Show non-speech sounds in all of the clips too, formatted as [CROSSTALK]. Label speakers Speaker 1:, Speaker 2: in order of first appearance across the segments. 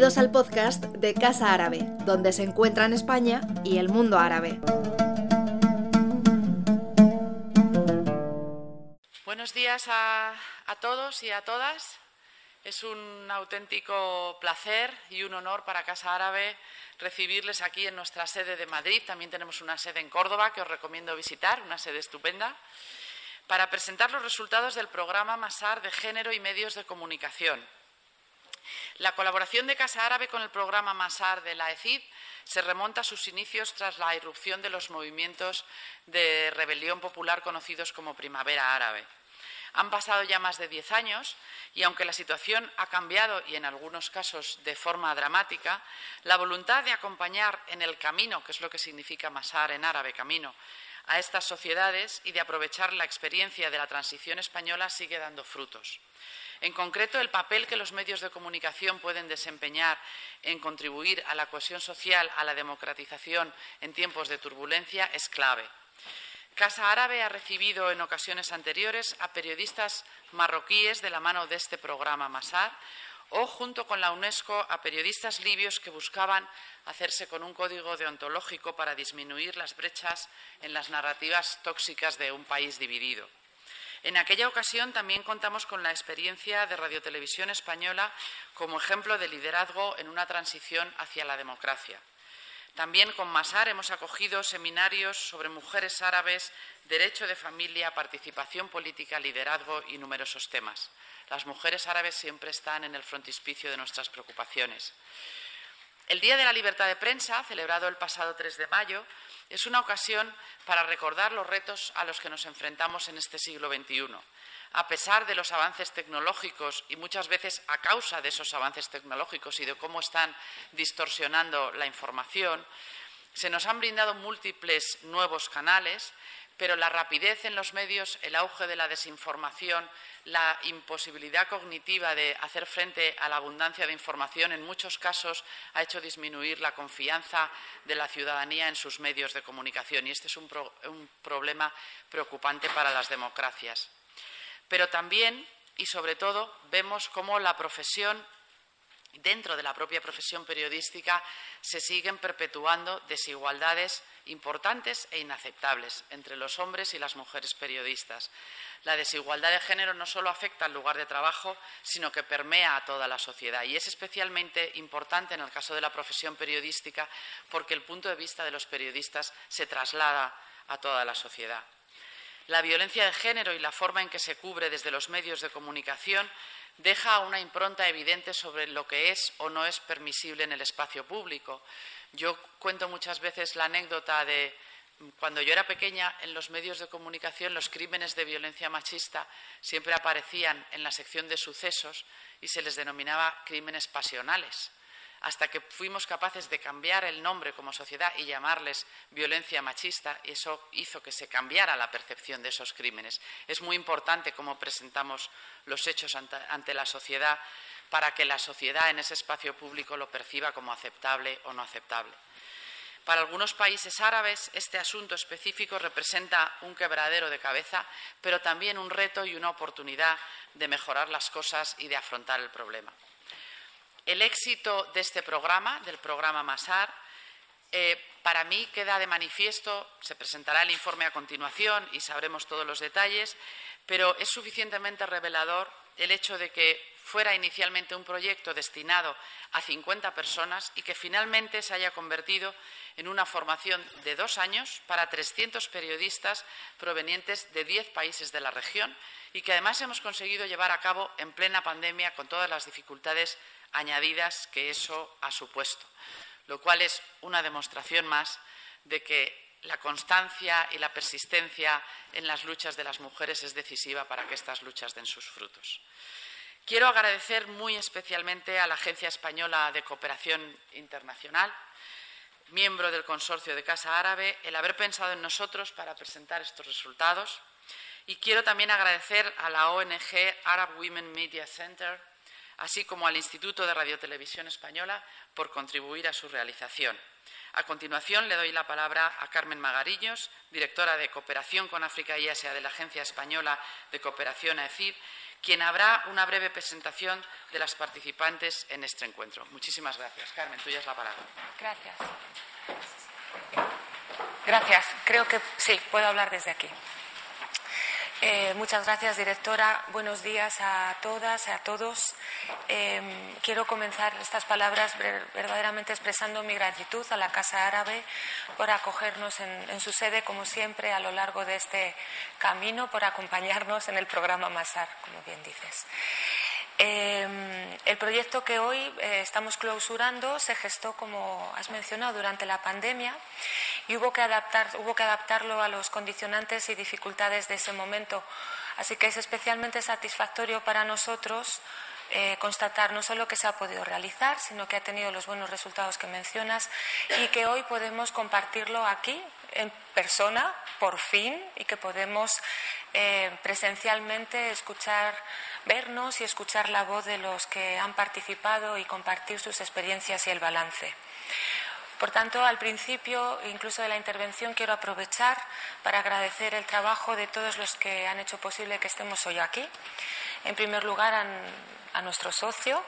Speaker 1: Bienvenidos al podcast de Casa Árabe, donde se encuentran España y el mundo árabe.
Speaker 2: Buenos días a, todos y a todas. Es un auténtico placer y un honor para Casa Árabe recibirles aquí en nuestra sede de Madrid. También tenemos una sede en Córdoba que os recomiendo visitar, una sede estupenda, para presentar los resultados del programa Masar de Género y Medios de Comunicación la colaboración de Casa Árabe con el programa Masar de la ECID se remonta a sus inicios tras la irrupción de los movimientos de rebelión popular conocidos como Primavera Árabe. Han pasado ya más de diez años y, aunque la situación ha cambiado y en algunos casos de forma dramática, la voluntad de acompañar en el camino, que es lo que significa Masar en árabe, camino, a estas sociedades y de aprovechar la experiencia de la transición española sigue dando frutos. En concreto, el papel que los medios de comunicación pueden desempeñar en contribuir a la cohesión social, a la democratización en tiempos de turbulencia es clave. Casa Árabe ha recibido en ocasiones anteriores a periodistas marroquíes de la mano de este programa Masar o junto con la UNESCO a periodistas libios que buscaban hacerse con un código deontológico para disminuir las brechas en las narrativas tóxicas de un país dividido. En aquella ocasión también contamos con la experiencia de Radiotelevisión Española como ejemplo de liderazgo en una transición hacia la democracia. También con Masar hemos acogido seminarios sobre mujeres árabes, derecho de familia, participación política, liderazgo y numerosos temas. Las mujeres árabes siempre están en el frontispicio de nuestras preocupaciones. El Día de la Libertad de Prensa, celebrado el pasado 3 de mayo, es una ocasión para recordar los retos a los que nos enfrentamos en este siglo XXI. A pesar de los avances tecnológicos y muchas veces a causa de esos avances tecnológicos y de cómo están distorsionando la información, se nos han brindado múltiples nuevos canales pero la rapidez en los medios, el auge de la desinformación, la imposibilidad cognitiva de hacer frente a la abundancia de información, en muchos casos ha hecho disminuir la confianza de la ciudadanía en sus medios de comunicación. Y este es un, un problema preocupante para las democracias. Pero también y sobre todo vemos cómo la profesión dentro de la propia profesión periodística se siguen perpetuando desigualdades importantes e inaceptables entre los hombres y las mujeres periodistas. La desigualdad de género no solo afecta al lugar de trabajo, sino que permea a toda la sociedad. Y es especialmente importante en el caso de la profesión periodística porque el punto de vista de los periodistas se traslada a toda la sociedad. La violencia de género y la forma en que se cubre desde los medios de comunicación deja una impronta evidente sobre lo que es o no es permisible en el espacio público. Yo cuento muchas veces la anécdota de cuando yo era pequeña, en los medios de comunicación los crímenes de violencia machista siempre aparecían en la sección de sucesos y se les denominaba crímenes pasionales hasta que fuimos capaces de cambiar el nombre como sociedad y llamarles violencia machista, y eso hizo que se cambiara la percepción de esos crímenes. Es muy importante cómo presentamos los hechos ante, la sociedad para que la sociedad en ese espacio público lo perciba como aceptable o no aceptable. Para algunos países árabes este asunto específico representa un quebradero de cabeza, pero también un reto y una oportunidad de mejorar las cosas y de afrontar el problema. El éxito de este programa, del programa Masar, eh, para mí queda de manifiesto, se presentará el informe a continuación y sabremos todos los detalles, pero es suficientemente revelador el hecho de que fuera inicialmente un proyecto destinado a 50 personas y que finalmente se haya convertido en una formación de dos años para 300 periodistas provenientes de 10 países de la región y que además hemos conseguido llevar a cabo en plena pandemia con todas las dificultades añadidas que eso ha supuesto, lo cual es una demostración más de que la constancia y la persistencia en las luchas de las mujeres es decisiva para que estas luchas den sus frutos. Quiero agradecer muy especialmente a la Agencia Española de Cooperación Internacional, miembro del consorcio de Casa Árabe, el haber pensado en nosotros para presentar estos resultados. Y quiero también agradecer a la ONG Arab Women Media Center así como al Instituto de Radiotelevisión Española por contribuir a su realización. A continuación, le doy la palabra a Carmen Magariños, directora de Cooperación con África y Asia de la Agencia Española de Cooperación AECID, quien habrá una breve presentación de las participantes en este encuentro. Muchísimas gracias. Carmen, tuya es la palabra.
Speaker 3: Gracias. Gracias. Creo que sí, puedo hablar desde aquí. Eh, muchas gracias, directora. Buenos días a todas, a todos. Em, quiero comenzar estas palabras verdaderamente expresando mi gratitud a la Casa Árabe por acogernos en, su sede, como siempre, a lo largo de este camino, por acompañarnos en el programa Masar, como bien dices. Em, el proyecto que hoy eh, estamos clausurando se gestó, como has mencionado, durante la pandemia y hubo que, adaptar, hubo que adaptarlo a los condicionantes y dificultades de ese momento. Así que es especialmente satisfactorio para nosotros eh, constatar no solo que se ha podido realizar, sino que ha tenido los buenos resultados que mencionas y que hoy podemos compartirlo aquí en persona, por fin, y que podemos eh, presencialmente escuchar, vernos y escuchar la voz de los que han participado y compartir sus experiencias y el balance. Por tanto, al principio, incluso de la intervención, quiero aprovechar para agradecer el trabajo de todos los que han hecho posible que estemos hoy aquí. En primer lugar, a, nuestro socio,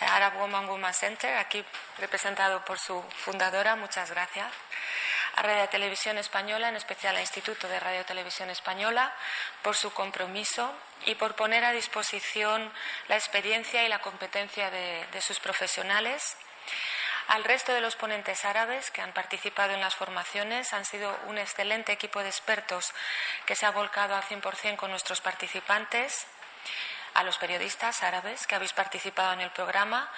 Speaker 3: Arab Woman Woman Center, aquí representado por su fundadora, muchas gracias. A Radio Televisión Española, en especial al Instituto de Radio Televisión Española, por su compromiso y por poner a disposición la experiencia y la competencia de sus profesionales. Al resto de los ponentes árabes que han participado en las formaciones han sido un excelente equipo de expertos que se ha volcado al 100% con nuestros participantes, a los periodistas árabes que habéis participado en el programa,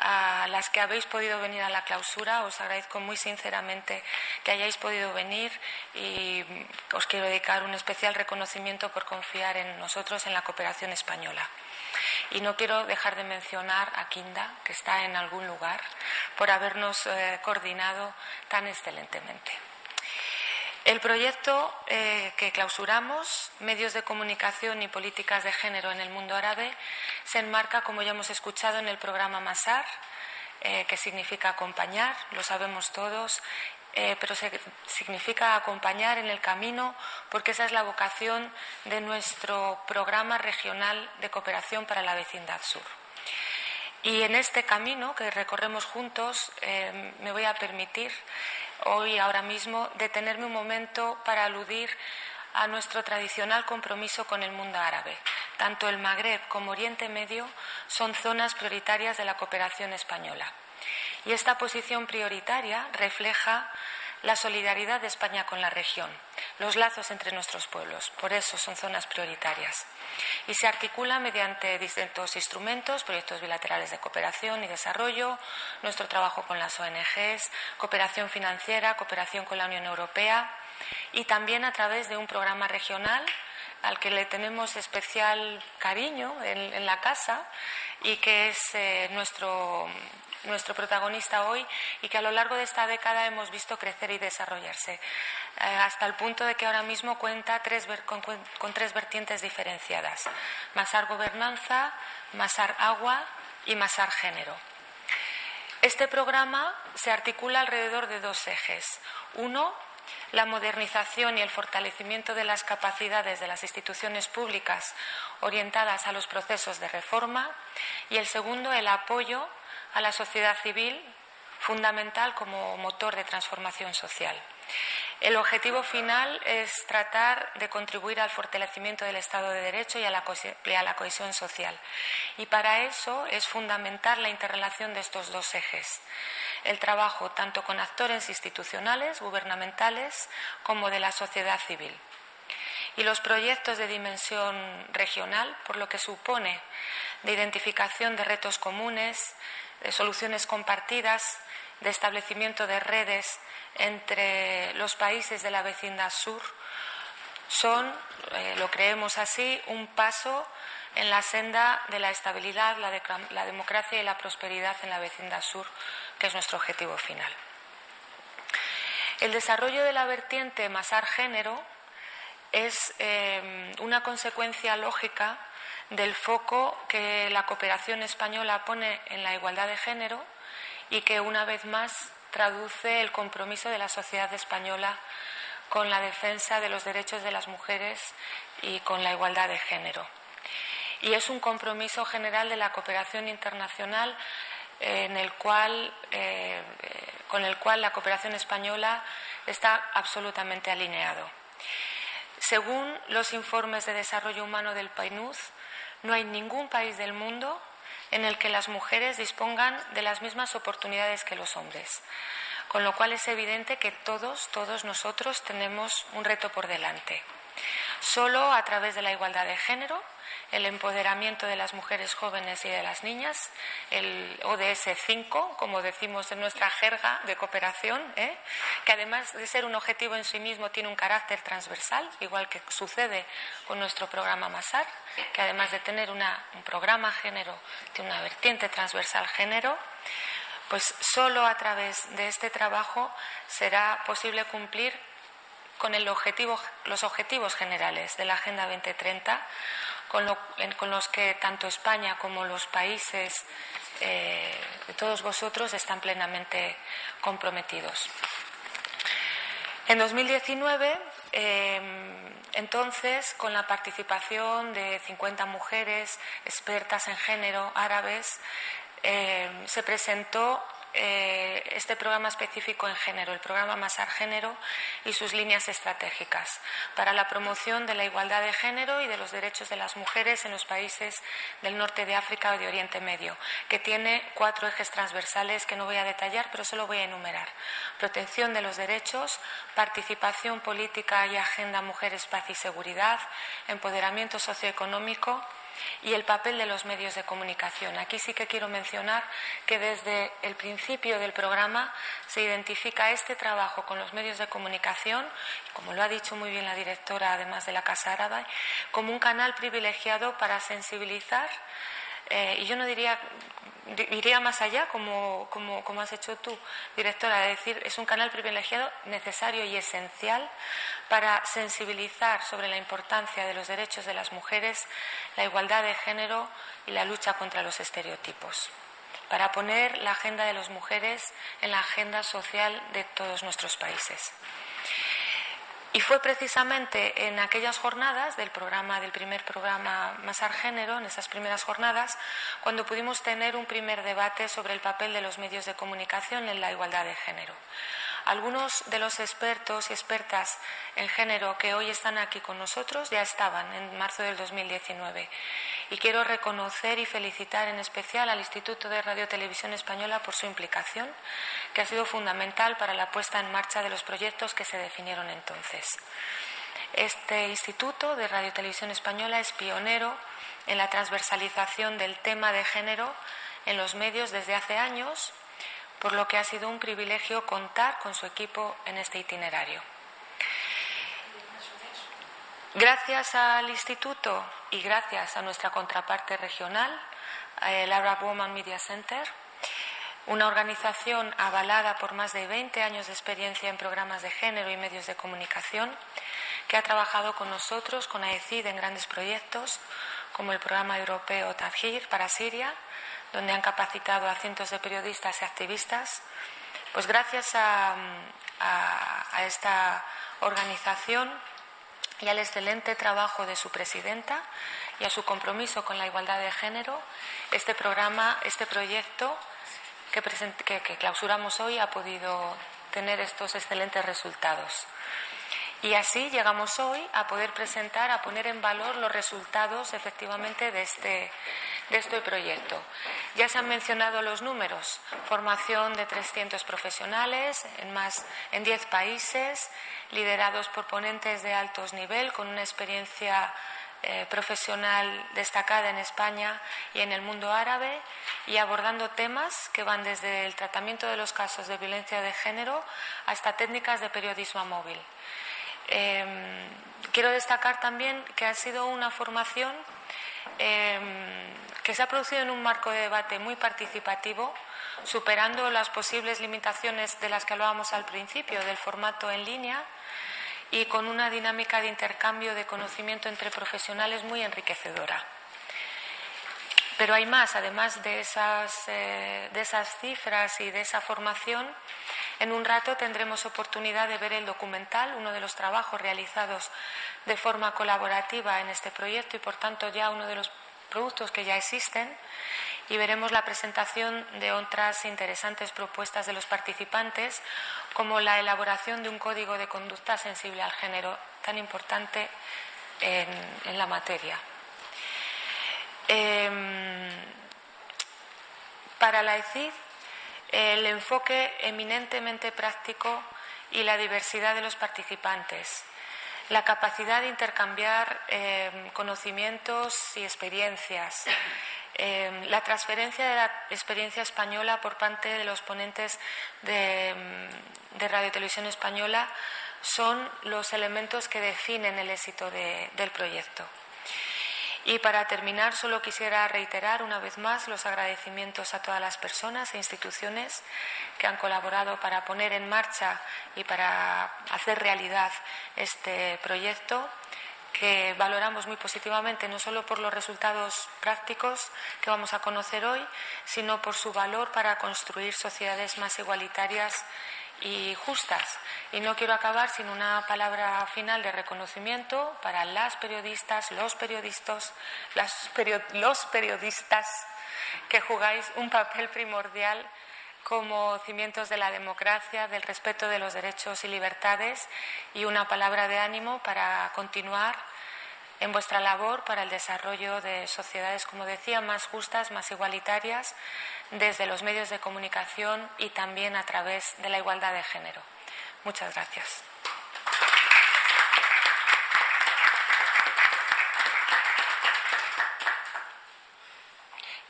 Speaker 3: a las que habéis podido venir a la clausura. Os agradezco muy sinceramente que hayáis podido venir y os quiero dedicar un especial reconocimiento por confiar en nosotros, en la cooperación española. Y no quiero dejar de mencionar a Kinda, que está en algún lugar, por habernos eh, coordinado tan excelentemente. El proyecto eh, que clausuramos, Medios de Comunicación y Políticas de Género en el Mundo Árabe, se enmarca, como ya hemos escuchado, en el programa MASAR, eh, que significa acompañar, lo sabemos todos, eh, pero significa acompañar en el camino porque esa es la vocación de nuestro programa regional de cooperación para la vecindad sur. Y en este camino que recorremos juntos me voy a permitir hoy, ahora mismo, detenerme un momento para aludir a nuestro tradicional compromiso con el mundo árabe. Tanto el Magreb como Oriente Medio son zonas prioritarias de la cooperación española. Y esta posición prioritaria refleja la solidaridad de España con la región, los lazos entre nuestros pueblos. Por eso son zonas prioritarias. Y se articula mediante distintos instrumentos, proyectos bilaterales de cooperación y desarrollo, nuestro trabajo con las ONGs, cooperación financiera, cooperación con la Unión Europea y también a través de un programa regional al que le tenemos especial cariño en, la casa y que es eh, nuestro, nuestro protagonista hoy y que a lo largo de esta década hemos visto crecer y desarrollarse, eh, hasta el punto de que ahora mismo cuenta con, tres vertientes diferenciadas, Masar Gobernanza, Masar Agua y Masar Género. Este programa se articula alrededor de dos ejes. Uno, la modernización y el fortalecimiento de las capacidades de las instituciones públicas orientadas a los procesos de reforma y el segundo, el apoyo a la sociedad civil, fundamental como motor de transformación social. El objetivo final es tratar de contribuir al fortalecimiento del Estado de Derecho y a, la cohesión social. Y para eso es fundamental la interrelación de estos dos ejes. El trabajo tanto con actores institucionales, gubernamentales, como de la sociedad civil. Y los proyectos de dimensión regional, por lo que supone de identificación de retos comunes, de soluciones compartidas, de establecimiento de redes entre los países de la vecindad sur, son, eh, lo creemos así, un paso en la senda de la estabilidad, la, democracia y la prosperidad en la vecindad sur, que es nuestro objetivo final. El desarrollo de la vertiente Masar Género es eh, una consecuencia lógica del foco que la cooperación española pone en la igualdad de género y que una vez más traduce el compromiso de la sociedad española con la defensa de los derechos de las mujeres y con la igualdad de género. Y es un compromiso general de la cooperación internacional en el cual, eh, con el cual la cooperación española está absolutamente alineado. Según los informes de desarrollo humano del PNUD, no hay ningún país del mundo en el que las mujeres dispongan de las mismas oportunidades que los hombres. Con lo cual es evidente que todos, todos nosotros tenemos un reto por delante. Solo a través de la igualdad de género, el empoderamiento de las mujeres jóvenes y de las niñas, el ODS 5, como decimos en nuestra jerga de cooperación, ¿eh? que además de ser un objetivo en sí mismo tiene un carácter transversal, igual que sucede con nuestro programa MASAR, que además de tener un programa género, tiene una vertiente transversal género, pues solo a través de este trabajo será posible cumplir con el objetivo, los objetivos generales de la Agenda 2030, con, los que tanto España como los países eh, de todos vosotros están plenamente comprometidos. En 2019, eh, entonces, con la participación de 50 mujeres expertas en género árabes, eh, se presentó eh, este programa específico en género, el programa Masar Género y sus líneas estratégicas para la promoción de la igualdad de género y de los derechos de las mujeres en los países del norte de África o de Oriente Medio, que tiene cuatro ejes transversales que no voy a detallar, pero solo voy a enumerar. Protección de los derechos, participación política y agenda mujeres, paz y seguridad, empoderamiento socioeconómico, y el papel de los medios de comunicación. Aquí sí que quiero mencionar que desde el principio del programa se identifica este trabajo con los medios de comunicación, como lo ha dicho muy bien la directora, además de la Casa Árabe, como un canal privilegiado para sensibilizar eh, y yo no diría, iría más allá, como, como, has hecho tú, directora, de decir, es un canal privilegiado necesario y esencial para sensibilizar sobre la importancia de los derechos de las mujeres, la igualdad de género y la lucha contra los estereotipos para poner la agenda de las mujeres en la agenda social de todos nuestros países. Y fue precisamente en aquellas jornadas del programa, del primer programa Masar Género, en esas primeras jornadas, cuando pudimos tener un primer debate sobre el papel de los medios de comunicación en la igualdad de género. Algunos de los expertos y expertas en género que hoy están aquí con nosotros ya estaban en marzo del 2019. Y quiero reconocer y felicitar en especial al Instituto de Radio Televisión Española por su implicación, que ha sido fundamental para la puesta en marcha de los proyectos que se definieron entonces. Este Instituto de Radio Televisión Española es pionero en la transversalización del tema de género en los medios desde hace años por lo que ha sido un privilegio contar con su equipo en este itinerario. Gracias al Instituto y gracias a nuestra contraparte regional, el Arab Woman Media Center, una organización avalada por más de 20 años de experiencia en programas de género y medios de comunicación, que ha trabajado con nosotros, con AECID, en grandes proyectos, como el programa europeo Tafhir para Siria, donde han capacitado a cientos de periodistas y activistas. Pues gracias a, esta organización y al excelente trabajo de su presidenta y a su compromiso con la igualdad de género, este programa, este proyecto que, que clausuramos hoy ha podido tener estos excelentes resultados. Y así llegamos hoy a poder presentar, a poner en valor los resultados efectivamente de este, de este proyecto. Ya se han mencionado los números, formación de 300 profesionales en más en 10 países, liderados por ponentes de altos nivel con una experiencia eh, profesional destacada en España y en el mundo árabe y abordando temas que van desde el tratamiento de los casos de violencia de género hasta técnicas de periodismo móvil. Em, quiero destacar también que ha sido una formación em, que se ha producido en un marco de debate muy participativo, superando las posibles limitaciones de las que hablábamos al principio, del formato en línea, y con una dinámica de intercambio de conocimiento entre profesionales muy enriquecedora. Pero hay más, además de esas, eh, de esas cifras y de esa formación, en un rato tendremos oportunidad de ver el documental, uno de los trabajos realizados de forma colaborativa en este proyecto y, por tanto, ya uno de los productos que ya existen y veremos la presentación de otras interesantes propuestas de los participantes, como la elaboración de un código de conducta sensible al género, tan importante en, la materia. Em, para la ECID, el enfoque eminentemente práctico y la diversidad de los participantes, la capacidad de intercambiar em, conocimientos y experiencias, em, la transferencia de la experiencia española por parte de los ponentes de, de Radio Televisión Española son los elementos que definen el éxito del proyecto. Y para terminar, solo quisiera reiterar una vez más los agradecimientos a todas las personas e instituciones que han colaborado para poner en marcha y para hacer realidad este proyecto que valoramos muy positivamente no solo por los resultados prácticos que vamos a conocer hoy, sino por su valor para construir sociedades más igualitarias y justas. Y no quiero acabar sin una palabra final de reconocimiento para las periodistas, los periodistas, los periodistas que jugáis un papel primordial como cimientos de la democracia, del respeto de los derechos y libertades y una palabra de ánimo para continuar en vuestra labor para el desarrollo de sociedades, como decía, más justas, más igualitarias, desde los medios de comunicación y también a través de la igualdad de género. Muchas gracias.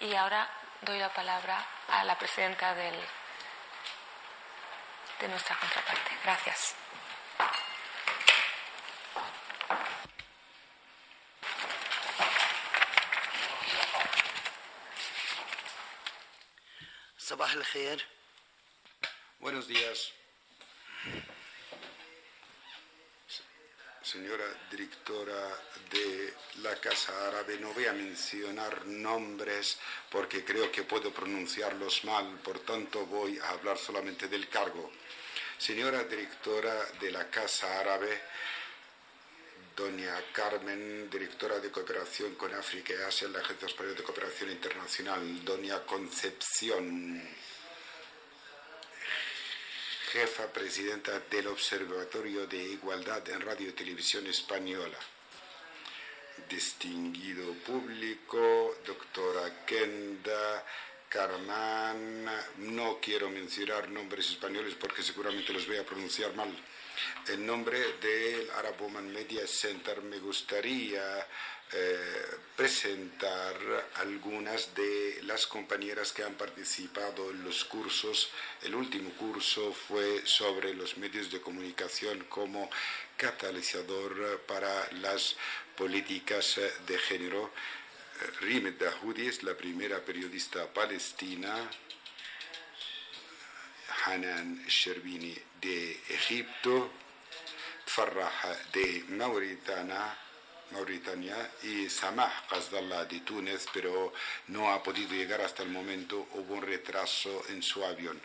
Speaker 3: Y ahora doy la palabra a la presidenta de nuestra contraparte. Gracias.
Speaker 4: Buenos días. Señora directora de la Casa Árabe, no voy a mencionar nombres porque creo que puedo pronunciarlos mal, por tanto voy a hablar solamente del cargo. Señora directora de la Casa Árabe, doña Carmen, directora de cooperación con África y Asia en la Agencia Española de Cooperación Internacional, doña Concepción, jefa presidenta del Observatorio de Igualdad en Radio y Televisión Española, distinguido público, doctora Kenda, Carman, no quiero mencionar nombres españoles porque seguramente los voy a pronunciar mal en nombre del Arab Woman Media Center me gustaría eh, presentar algunas de las compañeras que han participado en los cursos. El último curso fue sobre los medios de comunicación como catalizador para las políticas de género. Eh, Rimet Dahoudi es la primera periodista palestina Hanan Sherbini de Egipto, Farrah de Mauritania, Mauritania y Samah Qazdallah de Túnez, pero no ha podido llegar hasta el momento, hubo un retraso en su avión.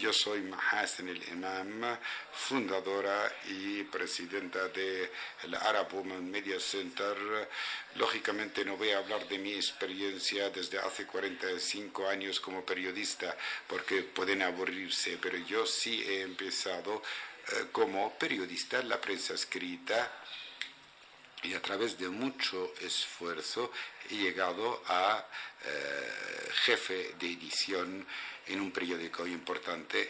Speaker 4: Yo soy Mahasen el Imam, fundadora y presidenta del Arab Women Media Center. Lógicamente no voy a hablar de mi experiencia desde hace 45 años como periodista, porque pueden aburrirse, pero yo sí he empezado eh, como periodista en la prensa escrita y a través de mucho esfuerzo he llegado a eh, jefe de edición en un periódico importante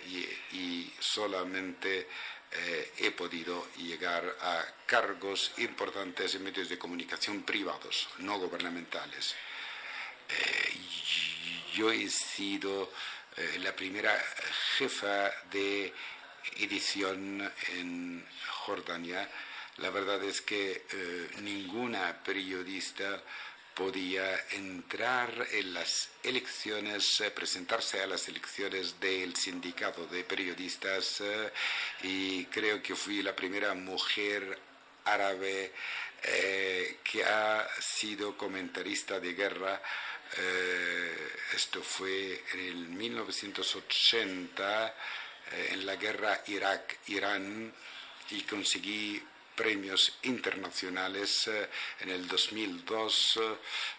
Speaker 4: y, solamente eh, he podido llegar a cargos importantes en medios de comunicación privados, no gubernamentales. Eh, yo he sido la primera jefa de edición en Jordania la verdad es que eh, ninguna periodista podía entrar en las elecciones, eh, presentarse a las elecciones del sindicato de periodistas eh, y creo que fui la primera mujer árabe que ha sido comentarista de guerra. esto fue en el 1980, en la guerra Irak-Irán, y conseguí premios internacionales. En el 2002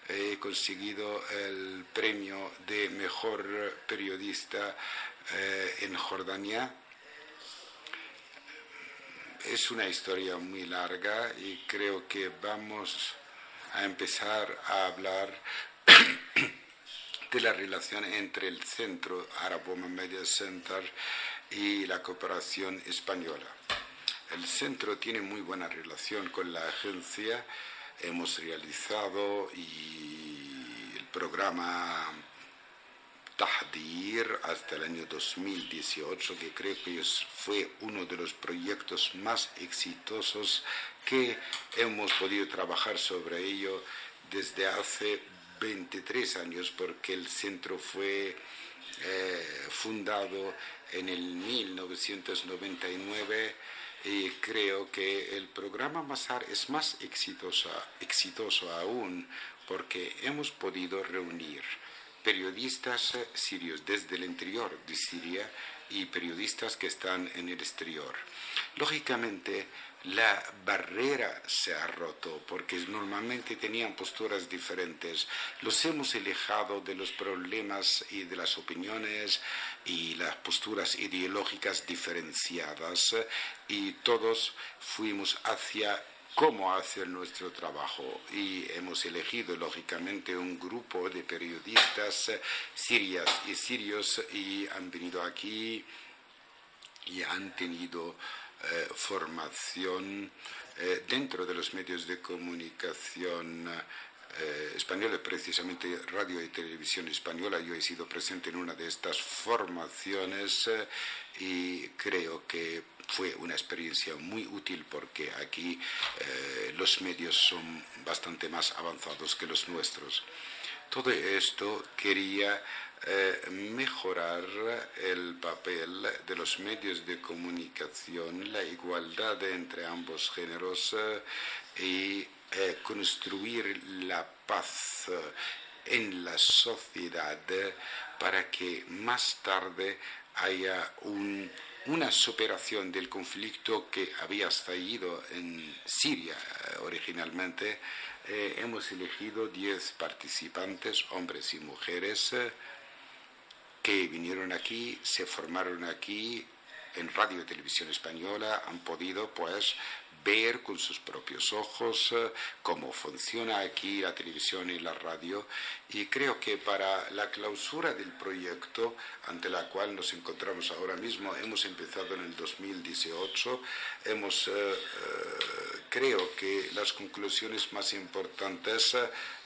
Speaker 4: he conseguido el premio de mejor periodista en Jordania es una historia muy larga y creo que vamos a empezar a hablar de la relación entre el Centro Arabo Media Center y la cooperación española. El centro tiene muy buena relación con la agencia. Hemos realizado el programa Tahdir hasta el año 2018, que creo que fue uno de los proyectos más exitosos que hemos podido trabajar sobre ello desde hace 23 años, porque el centro fue eh, fundado en el 1999 creo que el programa Masar es más exitoso, exitoso aún porque hemos podido reunir periodistas eh, sirios desde el interior de Siria y periodistas que están en el exterior. Lógicamente, la barrera se ha roto porque normalmente tenían posturas diferentes. Los hemos alejado de los problemas y de las opiniones y las posturas ideológicas diferenciadas y todos fuimos hacia cómo hacer nuestro trabajo y hemos elegido lógicamente un grupo de periodistas sirias y sirios y han venido aquí y han tenido eh, formación eh, dentro de los medios de comunicación eh, española, precisamente radio y televisión española. Yo he sido presente en una de estas formaciones y creo que fue una experiencia muy útil porque aquí eh, los medios son bastante más avanzados que los nuestros. Todo esto quería eh, mejorar el papel de los medios de comunicación, la igualdad entre ambos géneros eh, y construir la paz en la sociedad para que más tarde haya un una superación del conflicto que había estallido en Siria eh, originalmente. Eh, hemos elegido 10 participantes, hombres y mujeres, eh, que vinieron aquí, se formaron aquí en Radio y Televisión Española, han podido pues ver con sus propios ojos eh, cómo funciona aquí la televisión y la radio. Y creo que para la clausura del proyecto ante la cual nos encontramos ahora mismo hemos empezado en el 2018 hemos eh, eh, creo que las conclusiones más importantes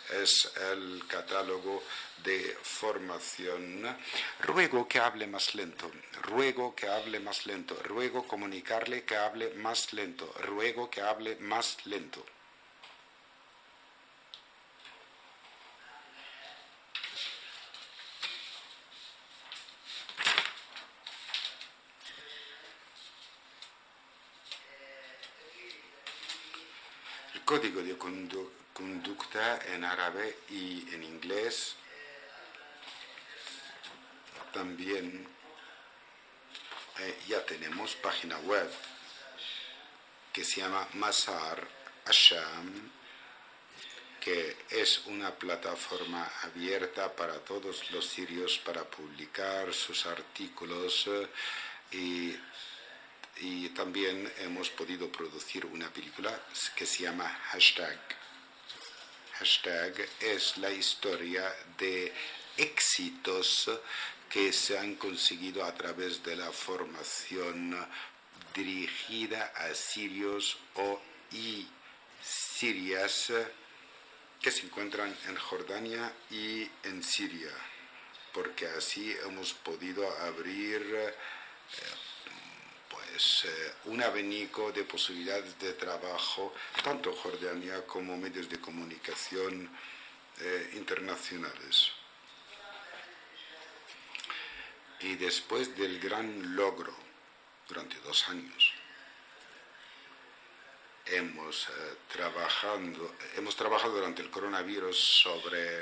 Speaker 4: es el catálogo de formación. Ruego que hable más lento, ruego que hable más lento, ruego comunicarle que hable más lento, ruego que hable más lento. El código de en árabe y en inglés también eh, ya tenemos página web que se llama Masar Asham, que es una plataforma abierta para todos los sirios para publicar sus artículos eh, y, y también hemos podido producir una película que se llama Hashtag. Hashtag es la historia de éxitos que se han conseguido a través de la formación dirigida a sirios o y sirias que se encuentran en Jordania y en Siria, porque así hemos podido abrir pues eh, un abanico de posibilidades de trabajo tanto Jordania como medios de comunicación eh, internacionales. Y después del gran logro, durante dos años, hemos, eh, trabajando, hemos trabajado durante el coronavirus sobre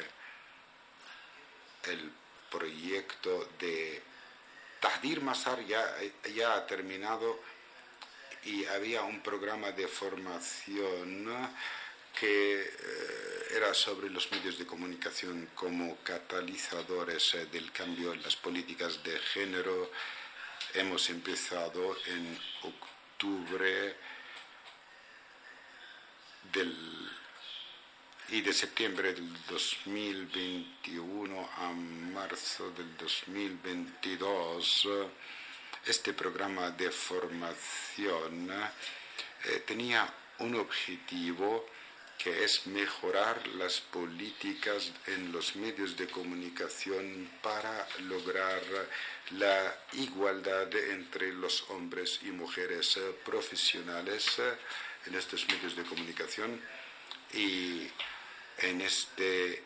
Speaker 4: el proyecto de Tahdir Masar ya, ya ha terminado y había un programa de formación que eh, era sobre los medios de comunicación como catalizadores eh, del cambio en las políticas de género. Hemos empezado en octubre del, y de septiembre del 2021 a marzo del 2022 este programa de formación eh, tenía un objetivo que es mejorar las políticas en los medios de comunicación para lograr la igualdad entre los hombres y mujeres eh, profesionales eh, en estos medios de comunicación. Y en este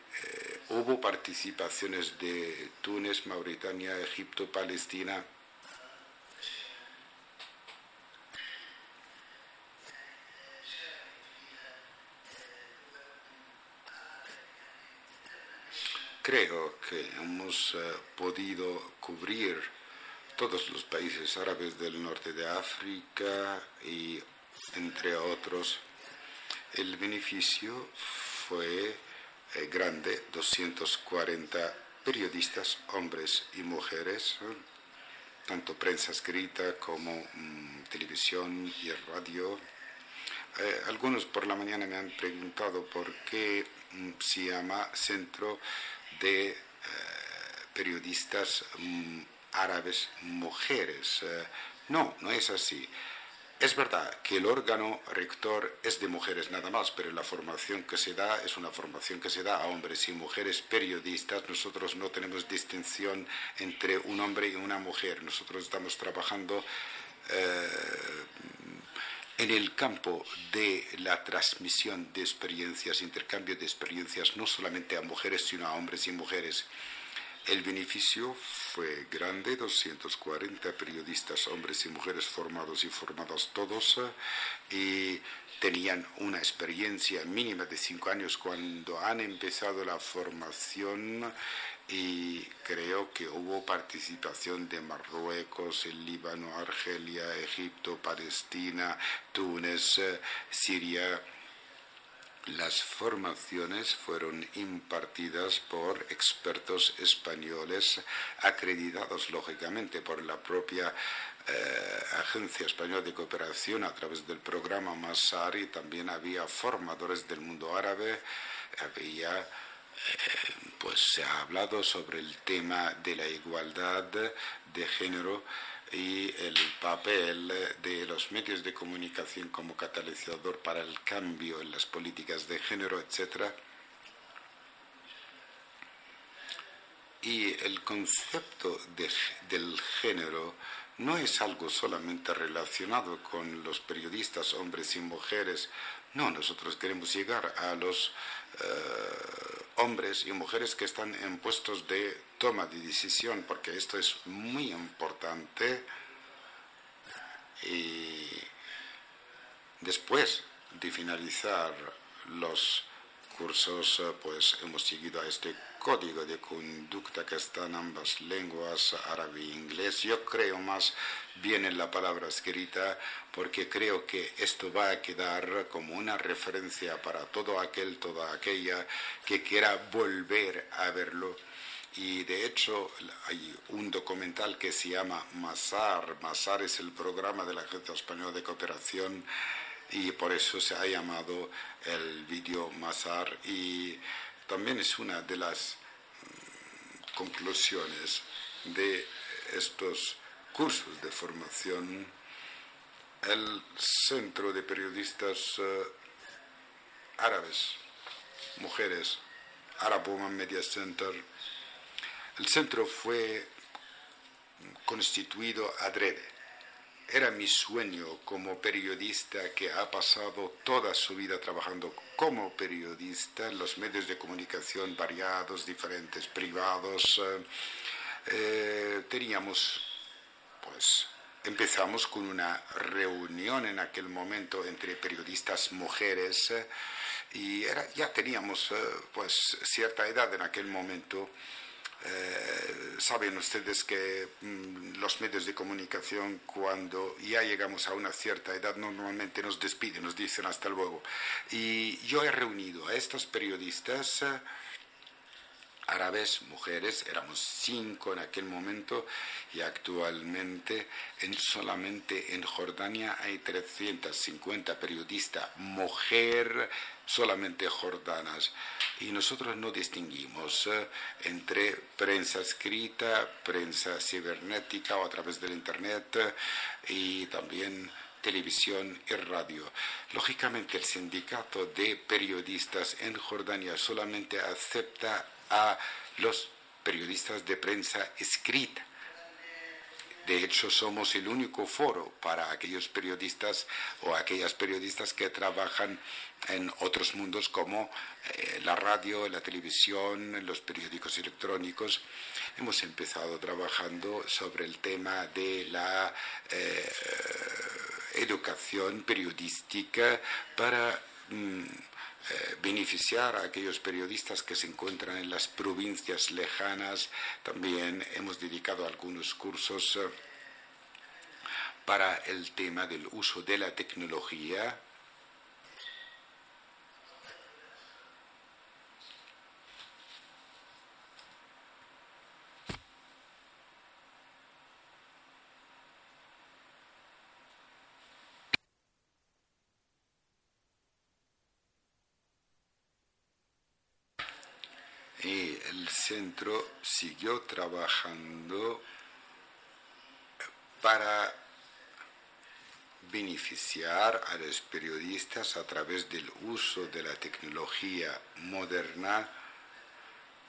Speaker 4: hubo participaciones de Túnez, Mauritania, Egipto, Palestina, creo que hemos eh, podido cubrir todos los países árabes del norte de África y entre otros. El beneficio fue eh, grande, 240 periodistas, hombres y mujeres, tanto prensa escrita como mm, televisión y radio. Eh, algunos por la mañana me han preguntado por qué mm, se llama Centro de eh, periodistas mm, árabes mujeres. No, no es así. Es verdad que el órgano rector es de mujeres nada más, pero la formación que se da es una formación que se da a hombres y mujeres periodistas. Nosotros no tenemos distinción entre un hombre y una mujer. Nosotros estamos trabajando eh, en el campo de la transmisión de experiencias, intercambio de experiencias, no solamente a mujeres, sino a hombres y mujeres. El beneficio fue grande, 240 periodistas, hombres y mujeres formados y formados todos, y tenían una experiencia mínima de cinco años cuando han empezado la formación y creo que hubo participación de Marruecos, el Líbano, Argelia, Egipto, Palestina, Túnez, Siria. Las formaciones fueron impartidas por expertos españoles, acreditados lógicamente por la propia eh, Agencia Española de Cooperación a través del programa Masar y también había formadores del mundo árabe, había pues se ha hablado sobre el tema de la igualdad de género y el papel de los medios de comunicación como catalizador para el cambio en las políticas de género, etc. Y el concepto del género no es algo solamente relacionado con los periodistas, hombres y mujeres. No, nosotros queremos llegar a los hombres y mujeres que están en puestos de toma de decisión, porque esto es muy importante. Y después de finalizar los cursos, pues hemos seguido a este código de conducta que está en ambas lenguas, árabe e inglés. Yo creo más bien en la palabra escrita porque creo que esto va a quedar como una referencia para todo aquel, toda aquella que quiera volver a verlo. Y de hecho hay un documental que se llama Masar. Masar es el programa de la Agencia Española de Cooperación y por eso se ha llamado el vídeo Masar y también es una de las mm, conclusiones de estos cursos de formación. El Centro de Periodistas eh, Árabes, Mujeres, Arab Women Media Center, el centro fue constituido adrede era mi sueño como periodista que ha pasado toda su vida trabajando como periodista en los medios de comunicación variados, diferentes, privados. Eh, eh, teníamos, pues, empezamos con una reunión en aquel momento entre periodistas mujeres y era, ya teníamos, eh, pues, cierta edad en aquel momento Eh, saben ustedes que mm, los medios de comunicación cuando ya llegamos a una cierta edad normalmente nos despiden, nos dicen hasta luego. Y yo he reunido a estos periodistas árabes, mujeres, éramos cinco en aquel momento y actualmente en, solamente en Jordania hay 350 periodistas mujer, solamente jordanas. Y nosotros no distinguimos eh, entre prensa escrita, prensa cibernética o a través del Internet eh, y también televisión y radio. Lógicamente el sindicato de periodistas en Jordania solamente acepta a los periodistas de prensa escrita. De hecho, somos el único foro para aquellos periodistas o aquellas periodistas que trabajan en otros mundos como eh, la radio, la televisión, los periódicos electrónicos. Hemos empezado trabajando sobre el tema de la eh, educación periodística para mm, eh, beneficiar a aquellos periodistas que se encuentran en las provincias lejanas. También hemos dedicado algunos cursos eh, para el tema del uso de la tecnología centro siguió trabajando para beneficiar a los periodistas a través del uso de la tecnología moderna,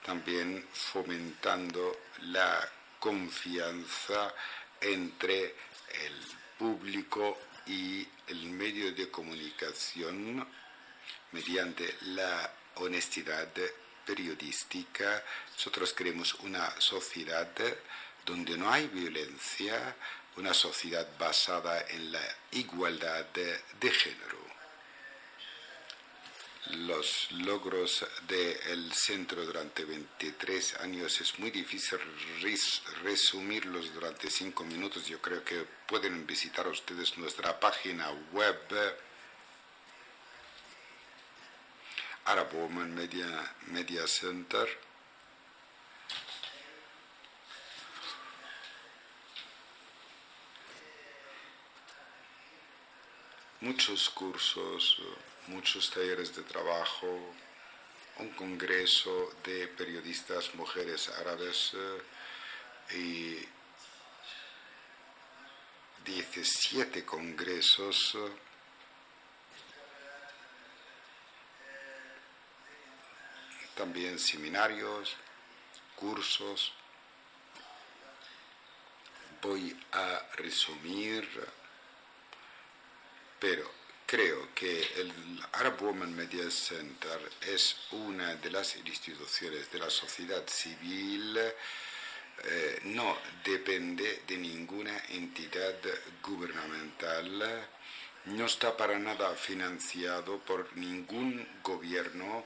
Speaker 4: también fomentando la confianza entre el público y el medio de comunicación mediante la honestidad periodística, nosotros queremos una sociedad donde no hay violencia, una sociedad basada en la igualdad de género. Los logros del centro durante 23 años es muy difícil resumirlos durante 5 minutos. Yo creo que pueden visitar ustedes nuestra página web Arab Woman Media, Media Center. Muchos cursos, muchos talleres de trabajo, un congreso de periodistas mujeres árabes eh, y 17 congresos también seminarios, cursos. Voy a resumir, pero creo que el Arab Women Media Center es una de las instituciones de la sociedad civil, eh, no depende de ninguna entidad gubernamental, no está para nada financiado por ningún gobierno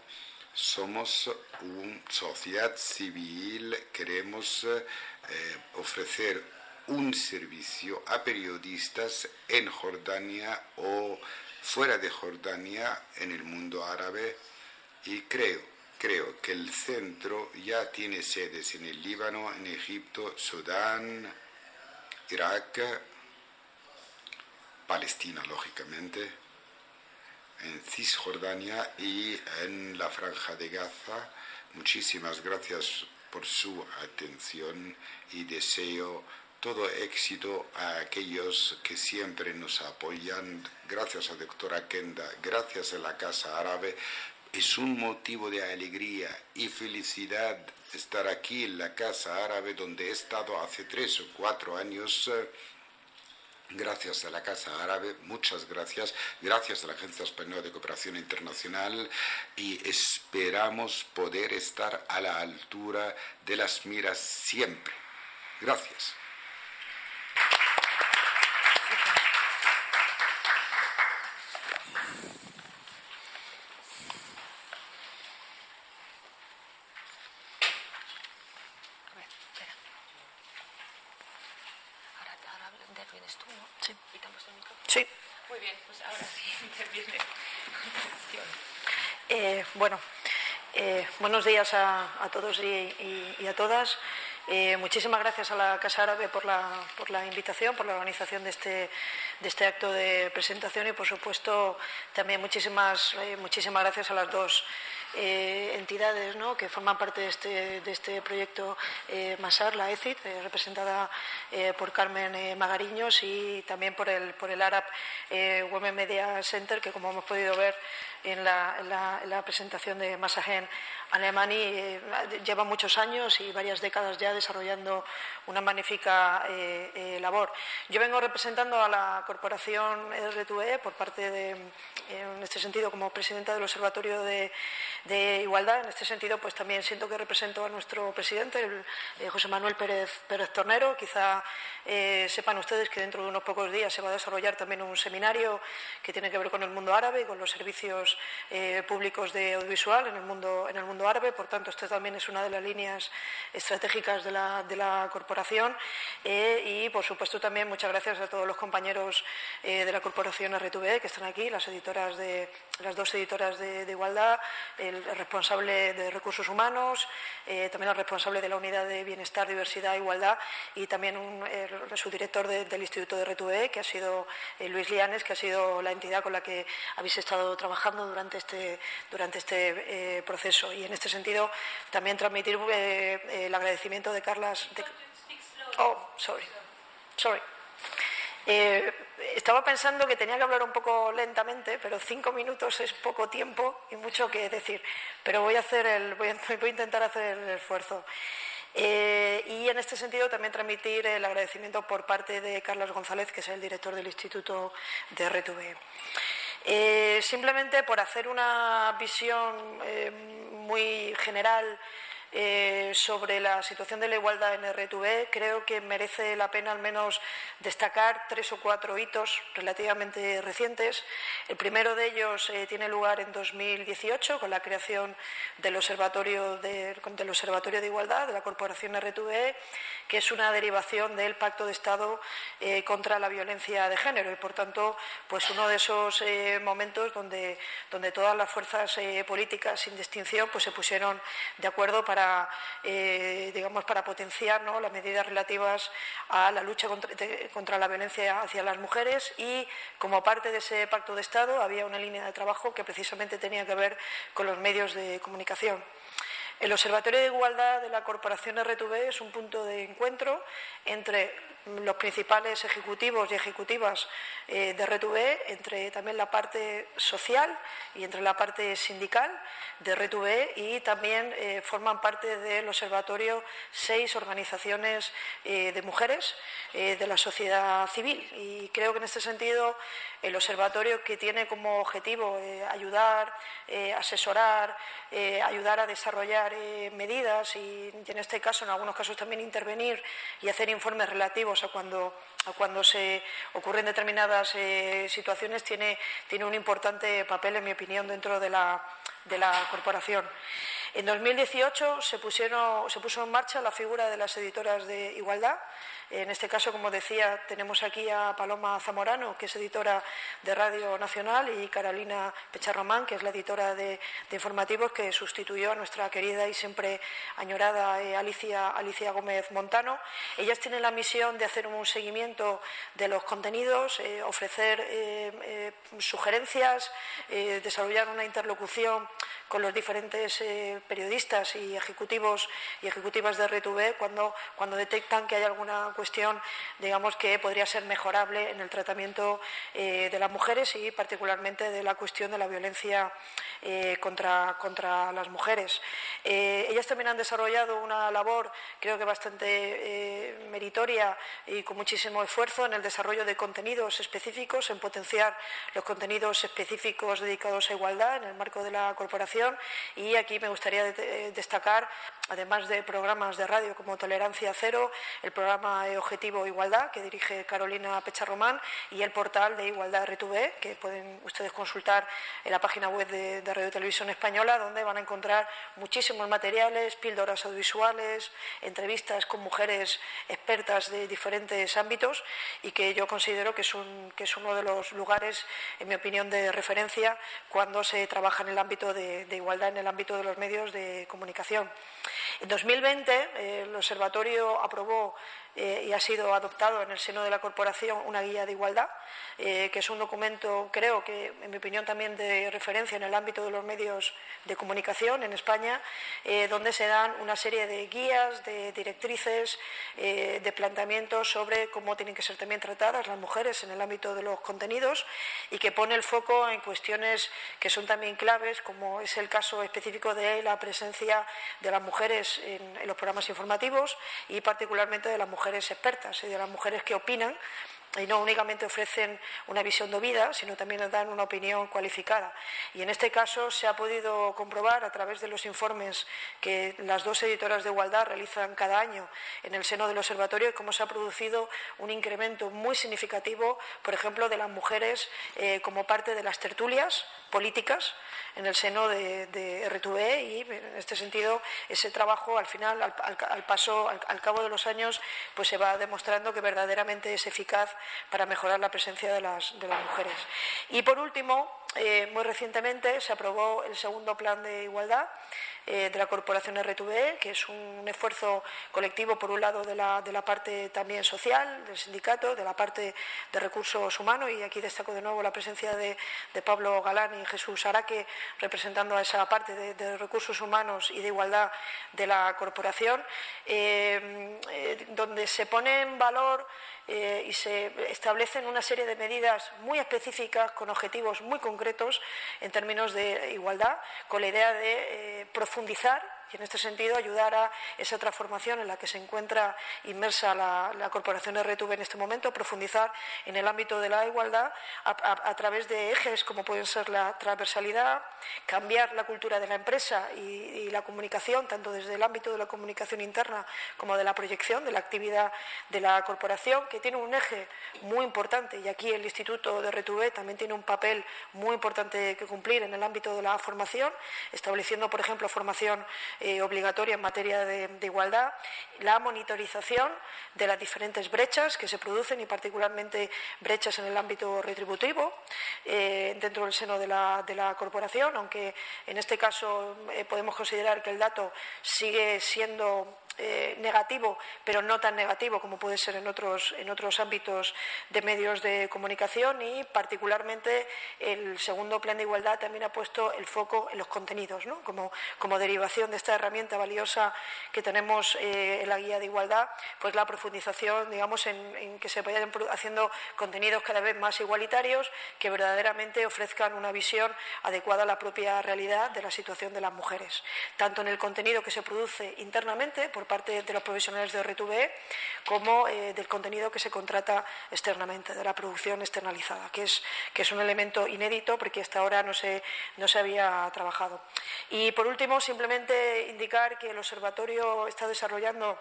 Speaker 4: somos una sociedad civil, queremos eh, ofrecer un servicio a periodistas en Jordania o fuera de Jordania en el mundo árabe y creo, creo que el centro ya tiene sedes en el Líbano, en Egipto, Sudán, Irak, Palestina, lógicamente en Cisjordania y en la Franja de Gaza. Muchísimas gracias por su atención y deseo todo éxito a aquellos que siempre nos apoyan. Gracias a doctora Kenda, gracias a la Casa Árabe. Es un motivo de alegría y felicidad estar aquí en la Casa Árabe donde he estado hace tres o cuatro años Gracias a la Casa Árabe, muchas gracias. Gracias a la Agencia Española de Cooperación Internacional y esperamos poder estar a la altura de las miras siempre. Gracias.
Speaker 3: tú, ¿no? Sí. ¿Y te han puesto el micrófono?
Speaker 5: Sí.
Speaker 3: Muy bien, pues ahora sí interviene.
Speaker 5: Eh, bueno, eh, buenos días a, a todos y, y- y a todas. Eh, muchísimas gracias a la Casa Árabe por la, por la invitación, por la organización de este, de este acto de presentación y, por supuesto, también muchísimas, eh, muchísimas gracias a las dos eh, entidades ¿no? que forman parte de este, de este proyecto eh, Masar, la ECIT, eh, representada eh, por Carmen Magariños y también por el, por el Arab Women Media Center, que como hemos podido ver en la, en la- en la presentación de Masajen Alemani, eh, lleva muchos años y varias décadas ya desarrollando una magnífica eh, eh, labor. Yo vengo representando a la corporación RTUE por parte de, en este sentido, como presidenta del Observatorio de, Igualdad. En este sentido, pues también siento que represento a nuestro presidente, José Manuel Pérez, Pérez Tornero. Quizá sepan ustedes que dentro de unos pocos días se va a desarrollar también un seminario que tiene que ver con el mundo árabe y con los servicios eh, públicos de audiovisual en el mundo, en el mundo árabe. Por tanto, esta también es una de las líneas estratégicas de la, de la corporación. Eh, y, por supuesto, también muchas gracias a todos los compañeros eh, de la corporación RTV que están aquí, las editoras de las dos editoras de, igualdad, el responsable de recursos humanos, también el responsable de la unidad de bienestar, diversidad e igualdad y también un, eh, su director de- del Instituto de RTV, que ha sido Luis Lianes, que ha sido la entidad con la que habéis estado trabajando durante este, durante este eh, proceso. Y en este sentido también transmitir eh, el agradecimiento de Carlas. de- Oh, sorry. Sorry. Eh, estaba pensando que tenía que hablar un poco lentamente, pero cinco minutos es poco tiempo y mucho que decir. Pero voy a, hacer el, voy a, [LAUGHS] voy a intentar hacer el esfuerzo. Eh, y en este sentido también transmitir el agradecimiento por parte de Carlos González, que es el director del Instituto de RTV. Eh, simplemente por hacer una visión eh, muy general eh, sobre la situación de la igualdad en RTV, creo que merece la pena al menos destacar tres o cuatro hitos relativamente recientes. El primero de ellos eh, tiene lugar en 2018 con la creación del Observatorio de, del Observatorio de Igualdad de la Corporación RTV, que es una derivación del Pacto de Estado eh, contra la violencia de género y, por tanto, pues uno de esos momentos donde, donde todas las fuerzas políticas sin distinción pues se pusieron de acuerdo para eh, digamos para potenciar ¿no? las medidas relativas a la lucha contra, la violencia hacia las mujeres y como parte de ese pacto de Estado había una línea de trabajo que precisamente tenía que ver con los medios de comunicación. El Observatorio de Igualdad de la Corporación RTV es un punto de encuentro entre los principales ejecutivos y ejecutivas eh, de RTV, entre también la parte social y entre la parte sindical de RTV y también eh, forman parte del observatorio seis organizaciones eh, de mujeres de la sociedad civil. Y creo que en este sentido el observatorio que tiene como objetivo ayudar, asesorar, ayudar a desarrollar medidas y en este caso, en algunos casos también intervenir y hacer informes relativos a cuando, cuando se ocurren determinadas eh, situaciones, tiene, tiene un importante papel, en mi opinión, dentro de la, de la corporación. En 2018 se, pusieron, se puso en marcha la figura de las editoras de igualdad. En este caso, como decía, tenemos aquí a Paloma Zamorano, que es editora de Radio Nacional, y Carolina Pecharromán, que es la editora de, informativos, que sustituyó a nuestra querida y siempre añorada eh, Alicia, Gómez Montano. Ellas tienen la misión de hacer un seguimiento de los contenidos, eh, ofrecer eh, sugerencias, desarrollar una interlocución con los diferentes periodistas y ejecutivos y ejecutivas de RTV cuando, cuando detectan que hay alguna cuestión, digamos, que podría ser mejorable en el tratamiento eh, de las mujeres y particularmente de la cuestión de la violencia eh, contra, contra las mujeres. Eh, ellas también han desarrollado una labor, creo que bastante meritoria y con muchísimo esfuerzo en el desarrollo de contenidos específicos, en potenciar los contenidos específicos dedicados a igualdad en el marco de la corporación y aquí me gustaría destacar, además de programas de radio como Tolerancia Cero, el programa Objetivo Igualdad, que dirige Carolina Pecharromán, y el portal de Igualdad RTV, que pueden ustedes consultar en la página web de, de Radio Televisión Española, donde van a encontrar muchísimos materiales, píldoras audiovisuales, entrevistas con mujeres expertas de diferentes ámbitos y que yo considero que es, un, que es uno de los lugares, en mi opinión, de referencia cuando se trabaja en el ámbito de, igualdad, en el ámbito de los medios de comunicación. En 2020, eh, el Observatorio aprobó eh, y ha sido adoptado en el seno de la corporación una guía de igualdad, eh, que es un documento, creo que, en mi opinión, también de referencia en el ámbito de los medios de comunicación en España, eh, donde se dan una serie de guías, de directrices, de planteamientos sobre cómo tienen que ser también tratadas las mujeres en el ámbito de los contenidos y que pone el foco en cuestiones que son también claves, como es el caso específico de la presencia de las mujeres en, en los programas informativos y particularmente de las mujeres mujeres expertas y de las mujeres que opinan y no únicamente ofrecen una visión de vida, sino también dan una opinión cualificada. Y en este caso se ha podido comprobar a través de los informes que las dos editoras de igualdad realizan cada año en el seno del observatorio cómo se ha producido un incremento muy significativo, por ejemplo, de las mujeres eh, como parte de las tertulias políticas en el seno de, de RTVE y en este sentido ese trabajo al final, al, paso, al, cabo de los años, pues se va demostrando que verdaderamente es eficaz para mejorar la presencia de las, de las mujeres. Y por último, eh, muy recientemente se aprobó el segundo plan de igualdad eh, de la corporación RTVE, que es un esfuerzo colectivo, por un lado, de la, de la, parte también social, del sindicato, de la parte de recursos humanos, y aquí destaco de nuevo la presencia de, Pablo Galán y Jesús Araque, representando a esa parte de, recursos humanos y de igualdad de la corporación, eh, donde se pone en valor y se establecen una serie de medidas muy específicas con objetivos muy concretos en términos de igualdad, con la idea de eh, profundizar y en este sentido ayudar a esa transformación en la que se encuentra inmersa la, la Corporación RTV en este momento, profundizar en el ámbito de la igualdad a, través de ejes como pueden ser la transversalidad, cambiar la cultura de la empresa y, la comunicación, tanto desde el ámbito de la comunicación interna como de la proyección de la actividad de la corporación, que tiene un eje muy importante. Y aquí el Instituto de RTV también tiene un papel muy importante que cumplir en el ámbito de la formación, estableciendo, por ejemplo, formación eh, obligatoria en materia de, igualdad, la monitorización de las diferentes brechas que se producen y particularmente brechas en el ámbito retributivo eh, dentro del seno de la, de la, corporación, aunque en este caso eh, podemos considerar que el dato sigue siendo eh, negativo, pero no tan negativo como puede ser en otros, en otros ámbitos de medios de comunicación y particularmente el segundo plan de igualdad también ha puesto el foco en los contenidos, ¿no? como, como derivación de esta herramienta valiosa que tenemos eh, en la guía de igualdad, pues la profundización, digamos, en, que se vayan haciendo contenidos cada vez más igualitarios que verdaderamente ofrezcan una visión adecuada a la propia realidad de la situación de las mujeres, tanto en el contenido que se produce internamente por parte de los profesionales de RTV como eh, del contenido que se contrata externamente, de la producción externalizada, que es, que es un elemento inédito porque hasta ahora no se, no se había trabajado. Y por último, simplemente indicar que el observatorio está desarrollando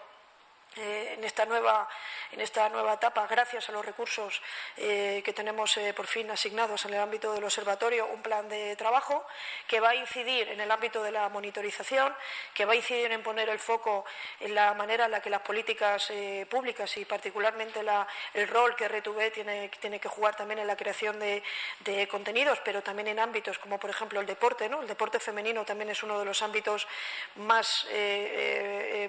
Speaker 5: eh, en, esta nueva, en esta nueva etapa, gracias a los recursos eh, que tenemos eh, por fin asignados en el ámbito del observatorio, un plan de trabajo que va a incidir en el ámbito de la monitorización, que va a incidir en poner el foco en la manera en la que las políticas públicas y particularmente el rol que RTV tiene, tiene que jugar también en la creación de, contenidos, pero también en ámbitos como por ejemplo el deporte. ¿no? El deporte femenino también es uno de los ámbitos más,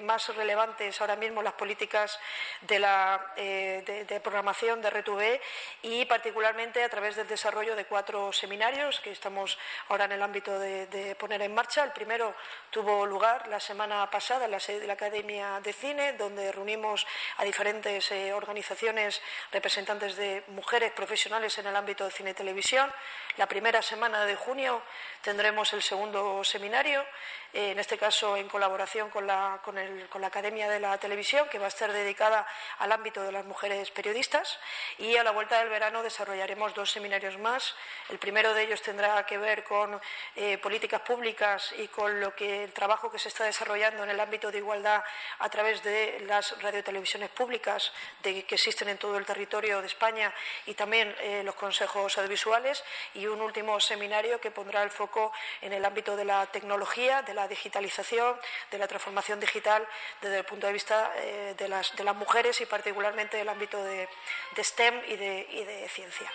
Speaker 5: más relevantes ahora mismo políticas de, la, eh, de, programación de RTV y particularmente a través del desarrollo de cuatro seminarios que estamos ahora en el ámbito de, poner en marcha. El primero tuvo lugar la semana pasada en la sede de la Academia de Cine, donde reunimos a diferentes eh, organizaciones representantes de mujeres profesionales en el ámbito de cine y televisión. La primera semana de junio tendremos el segundo seminario, eh, en este caso en colaboración con la, con, el, con la Academia de la Televisión que va a estar dedicada al ámbito de las mujeres periodistas y a la vuelta del verano desarrollaremos dos seminarios más. El primero de ellos tendrá que ver con eh, políticas públicas y con lo que el trabajo que se está desarrollando en el ámbito de igualdad a través de las radiotelevisiones públicas de, que existen en todo el territorio de España y también eh, los consejos audiovisuales y un último seminario que pondrá el foco en el ámbito de la tecnología, la digitalización, de la transformación digital desde el punto de vista eh, de, las, de, las, mujeres y particularmente del ámbito de, de STEM y de, y de ciencia.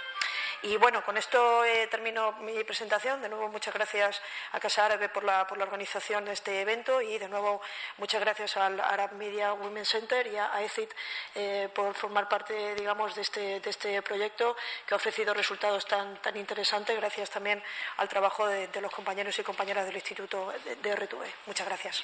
Speaker 5: Y bueno, con esto eh, termino mi presentación. De nuevo, muchas gracias a Casa Árabe por la, por la organización de este evento y de nuevo muchas gracias al Arab Media Women Center y a ECIT eh, por formar parte, digamos, de este, de este proyecto que ha ofrecido resultados tan, tan interesantes. Gracias también al trabajo de, los compañeros y compañeras del Instituto de, de RTV. Muchas gracias.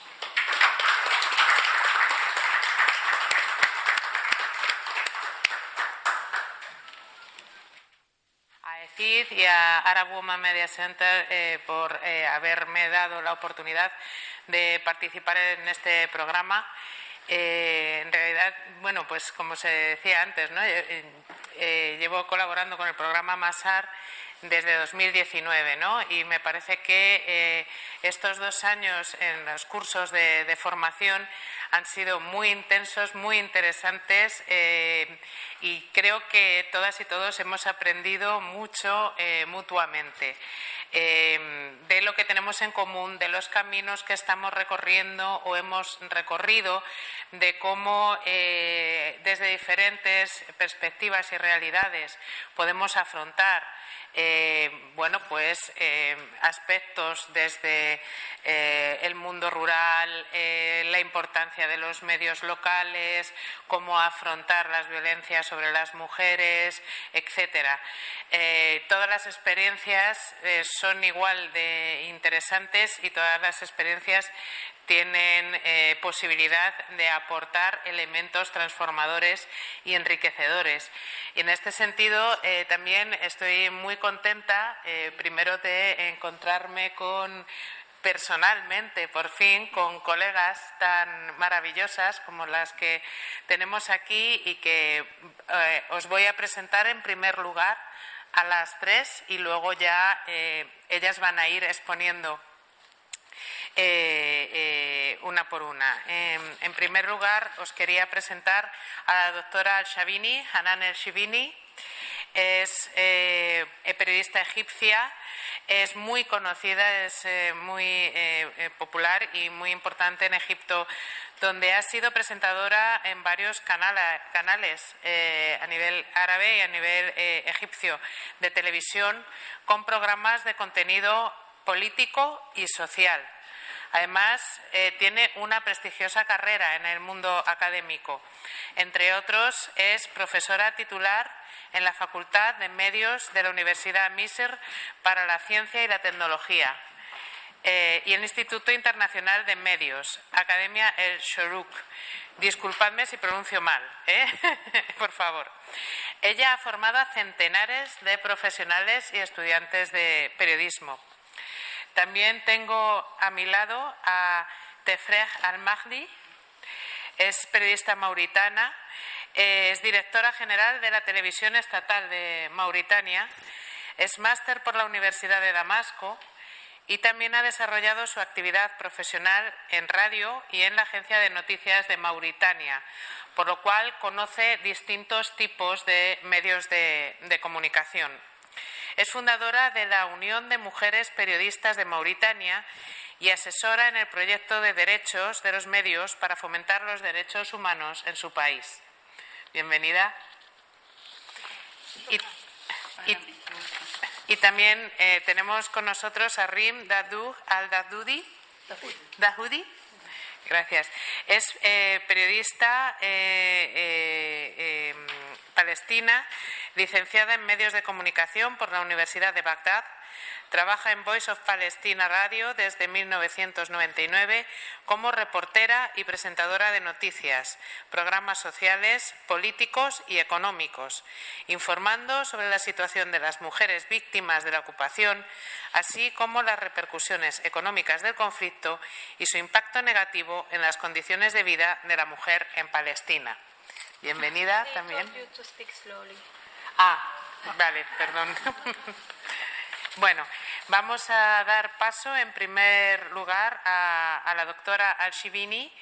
Speaker 6: Y a Arab Woman Media Center eh, por eh, haberme dado la oportunidad de participar en este programa. Eh, en realidad, bueno, pues como se decía antes, ¿no? Eh, llevo colaborando con el programa MASAR desde 2019, ¿no? Y me parece que estos dos años en los cursos de, formación han sido muy intensos, muy interesantes eh, y creo que todas y todos hemos aprendido mucho eh, mutuamente. Eh, de lo que tenemos en común, de los caminos que estamos recorriendo o hemos recorrido, de cómo desde diferentes perspectivas y realidades podemos afrontar eh, bueno, pues eh, aspectos desde eh, el mundo rural, la importancia de los medios locales, cómo afrontar las violencias sobre las mujeres, etcétera. todas las experiencias son igual de interesantes y todas las experiencias tienen eh, posibilidad de aportar elementos transformadores y enriquecedores. Y en este sentido, eh, también estoy muy contenta, eh, primero, de encontrarme con personalmente, por fin, con colegas tan maravillosas como las que tenemos aquí y que os voy a presentar en primer lugar a las tres y luego ya ellas van a ir exponiendo eh, eh, una por una. en primer lugar, os quería presentar a la doctora Al-Shabini, Hanan El-Shibini. Es eh, periodista egipcia, es muy conocida, es muy popular y muy importante en Egipto, donde ha sido presentadora en varios canales a nivel árabe y a nivel egipcio de televisión, con programas de contenido político y social. Además, eh, tiene una prestigiosa carrera en el mundo académico. Entre otros, es profesora titular en la Facultad de Medios de la Universidad Miser para la Ciencia y la Tecnología eh, y el Instituto Internacional de Medios, Academia El Shoruk. Disculpadme si pronuncio mal, ¿eh? [LAUGHS] por favor. Ella ha formado a centenares de profesionales y estudiantes de periodismo. También tengo a mi lado a Tefrej Al-Mahdi, es periodista mauritana, es directora general de la Televisión Estatal de Mauritania, es máster por la Universidad de Damasco y también ha desarrollado su actividad profesional en radio y en la Agencia de Noticias de Mauritania, por lo cual conoce distintos tipos de medios de, de comunicación. Es fundadora de la Unión de Mujeres Periodistas de Mauritania y asesora en el proyecto de derechos de los medios para fomentar los derechos humanos en su país. Bienvenida. Y, también eh, tenemos con nosotros a Rim Dadou al-Dadoudi. Dahoudi. Gracias. Es eh, periodista eh, palestina licenciada en Medios de Comunicación por la Universidad de Bagdad. Trabaja en Voice of Palestina Radio desde 1999 como reportera y presentadora de noticias, programas sociales, políticos y económicos, informando sobre la situación de las mujeres víctimas de la ocupación, así como las repercusiones económicas del conflicto y su impacto negativo en las condiciones de vida de la mujer en Palestina. Bienvenida también. Ah, vale, perdón. [LAUGHS] Bueno, vamos a dar paso en primer lugar a, la doctora Alshivini,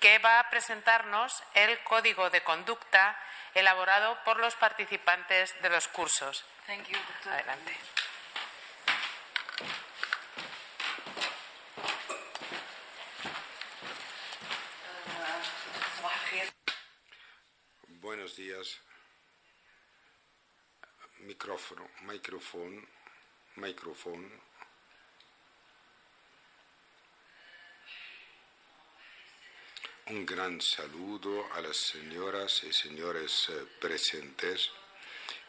Speaker 6: que va a presentarnos el código de conducta elaborado por los participantes de los cursos. Adelante.
Speaker 4: Buenos días. Micrófono, micrófono micrófono. Un gran saludo a las señoras y señores eh, presentes.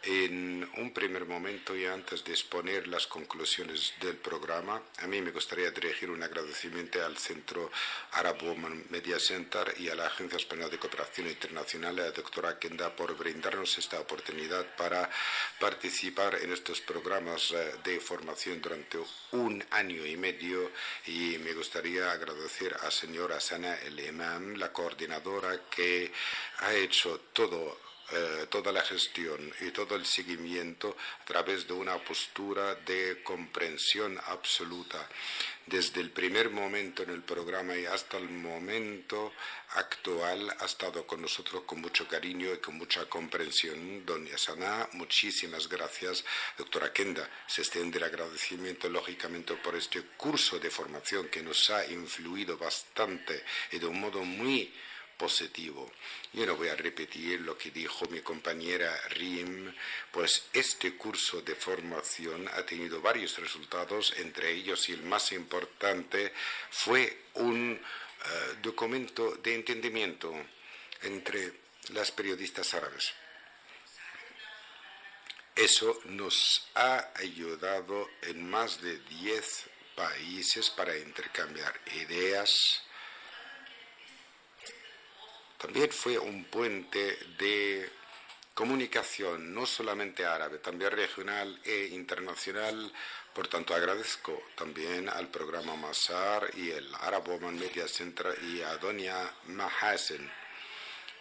Speaker 4: En un primer momento y antes de exponer las conclusiones del programa, a mí me gustaría dirigir un agradecimiento al Centro Arabo Media Center y a la Agencia Española de Cooperación Internacional, a la doctora Kenda, por brindarnos esta oportunidad para participar en estos programas eh, de formación durante un año y medio. Y me gustaría agradecer a señora Sana El Imam, la coordinadora, que ha hecho todo eh, toda la gestión y todo el seguimiento a través de una postura de comprensión absoluta. Desde el primer momento en el programa y hasta el momento actual ha estado con nosotros con mucho cariño y con mucha comprensión. Doña Sana, muchísimas gracias. Doctora Kenda, se extiende el agradecimiento lógicamente por este curso de formación que nos ha influido bastante y de un modo muy positivo. Yo no voy a repetir lo que dijo mi compañera Rim, pues este curso de formación ha tenido varios resultados, entre ellos el más importante fue un eh, documento de entendimiento entre las periodistas árabes. Eso nos ha ayudado en más de 10 países para intercambiar ideas, también fue un puente de comunicación, no solamente árabe, también regional e internacional. Por tanto, agradezco también al programa Masar y el Arab Women Media Center y a Doña Mahasen.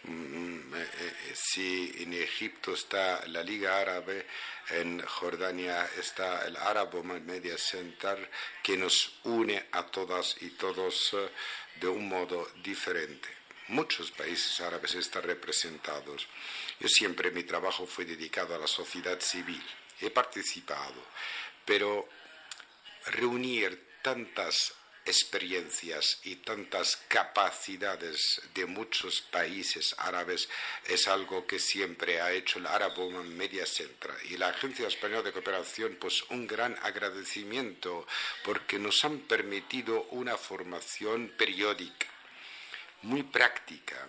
Speaker 4: Mm, eh, eh, si en Egipto está la Liga Árabe, en Jordania está el Arab Women Media Center, que nos une a todas y todos eh, de un modo diferente muchos países árabes están representados. Yo siempre mi trabajo fue dedicado a la sociedad civil. He participado, pero reunir tantas experiencias y tantas capacidades de muchos países árabes es algo que siempre ha hecho el Arab Women Media Center y la Agencia Española de Cooperación pues un gran agradecimiento porque nos han permitido una formación periódica muy práctica.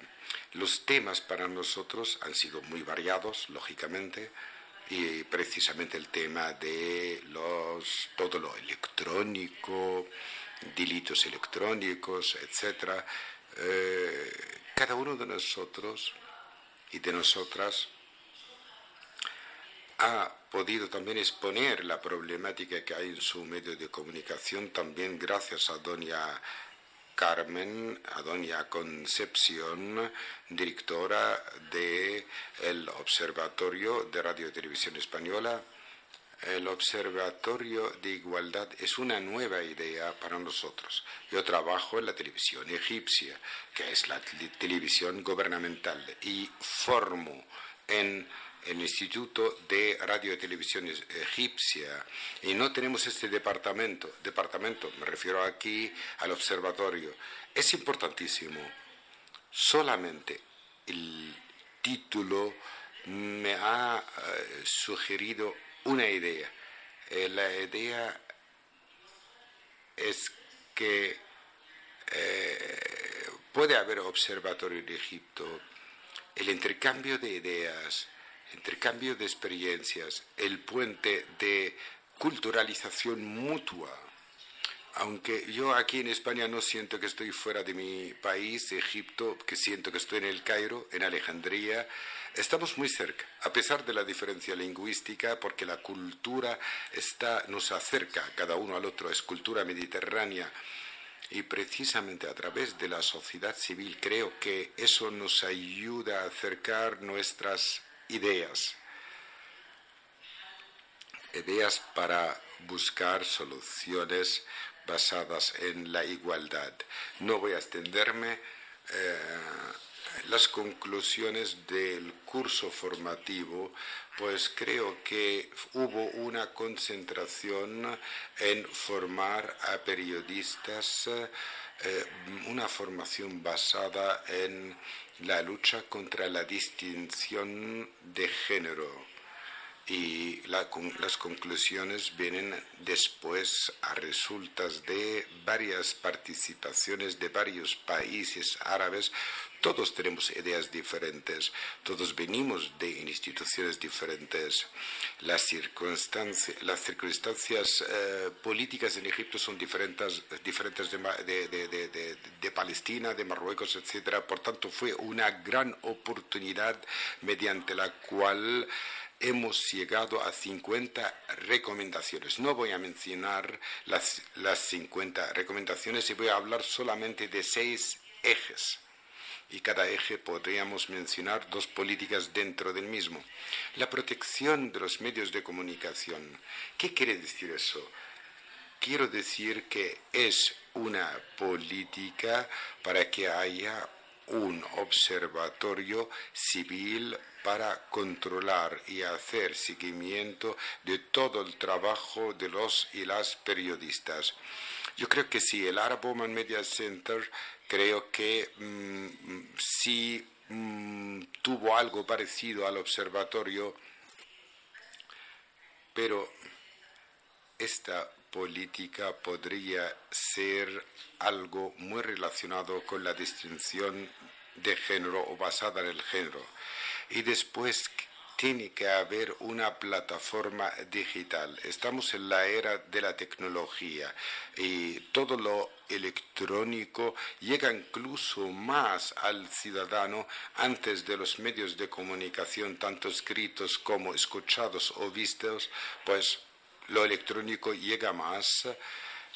Speaker 4: Los temas para nosotros han sido muy variados, lógicamente, y precisamente el tema de los, todo lo electrónico, delitos electrónicos, etc. Eh, cada uno de nosotros y de nosotras ha podido también exponer la problemática que hay en su medio de comunicación, también gracias a doña Carmen Adonia Concepción, directora del Observatorio de Radio y Televisión Española. El Observatorio de Igualdad es una nueva idea para nosotros. Yo trabajo en la televisión egipcia, que es la televisión gubernamental, y formo en el Instituto de Radio y Televisión Egipcia y no tenemos este departamento, departamento, me refiero aquí al observatorio, es importantísimo. Solamente el título me ha eh, sugerido una idea. Eh, la idea es que eh, puede haber observatorio en Egipto, el intercambio de ideas, intercambio de experiencias, el puente de culturalización mutua. Aunque yo aquí en España no siento que estoy fuera de mi país, Egipto, que siento que estoy en el Cairo, en Alejandría, estamos muy cerca, a pesar de la diferencia lingüística, porque la cultura está, nos acerca cada uno al otro, es cultura mediterránea. Y precisamente a través de la sociedad civil creo que eso nos ayuda a acercar nuestras ideas ideas para buscar soluciones basadas en la igualdad. No voy a extenderme. Eh, las conclusiones del curso formativo, pues creo que hubo una concentración en formar a periodistas, eh, una formación basada en la lucha contra la distinción de género y las conclusiones vienen después a resultas de varias participaciones de varios países árabes. Todos tenemos ideas diferentes, todos venimos de instituciones diferentes. Las circunstancias, las circunstancias eh, políticas en Egipto son diferentes, diferentes de, de, de Palestina, de Marruecos, etc. Por tanto, fue una gran oportunidad mediante la cual hemos llegado a 50 recomendaciones. No voy a mencionar las, las 50 recomendaciones y voy a hablar solamente de seis ejes. Y cada eje podríamos mencionar dos políticas dentro del mismo. La protección de los medios de comunicación. ¿Qué quiere decir eso? Quiero decir que es una política para que haya un observatorio civil para controlar y hacer seguimiento de todo el trabajo de los y las periodistas. Yo creo que sí, el Arab Woman Media Center creo que mm, sí mm, tuvo algo parecido al observatorio, pero esta política podría ser algo muy relacionado con la distinción de género o basada en el género. Y después tiene que haber una plataforma digital. Estamos en la era de la tecnología y todo lo electrónico llega incluso más al ciudadano antes de los medios de comunicación, tanto escritos como escuchados o vistos, pues lo electrónico llega más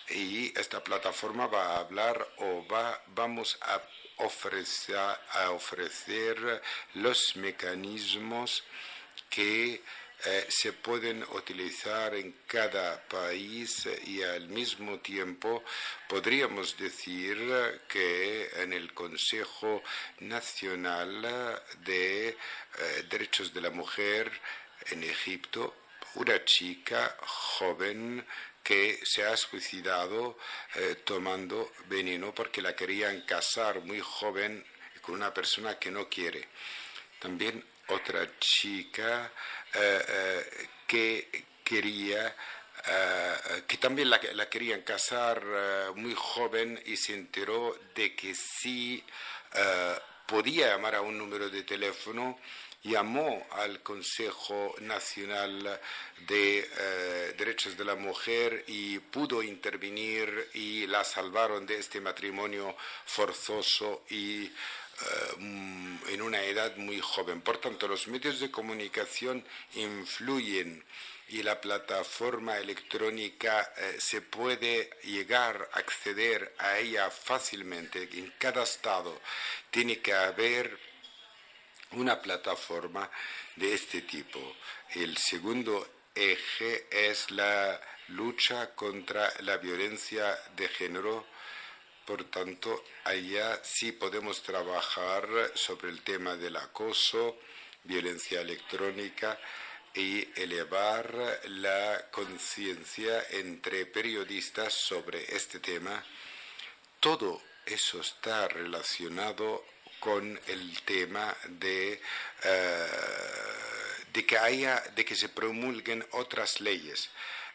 Speaker 4: y esta plataforma va a hablar o va, vamos a ofrecer, a ofrecer los mecanismos que eh, se pueden utilizar en cada país y al mismo tiempo podríamos decir que en el Consejo Nacional de eh, Derechos de la Mujer en Egipto una chica joven que se ha suicidado eh, tomando veneno porque la querían casar muy joven con una persona que no quiere. También otra chica eh, eh, que quería que también la, la querían casar muy joven y se enteró de que sí podía llamar a un número de teléfono llamó al Consejo Nacional de eh, Derechos de la Mujer y pudo intervenir y la salvaron de este matrimonio forzoso y eh, en una edad muy joven. Por tanto, los medios de comunicación influyen y la plataforma electrónica eh, se puede llegar a acceder a ella fácilmente. En cada estado tiene que haber una plataforma de este tipo. El segundo eje es la lucha contra la violencia de género. Por tanto, allá sí podemos trabajar sobre el tema del acoso, violencia electrónica y elevar la conciencia entre periodistas sobre este tema. Todo eso está relacionado con el tema de, eh, de, que haya, de que se promulguen otras leyes.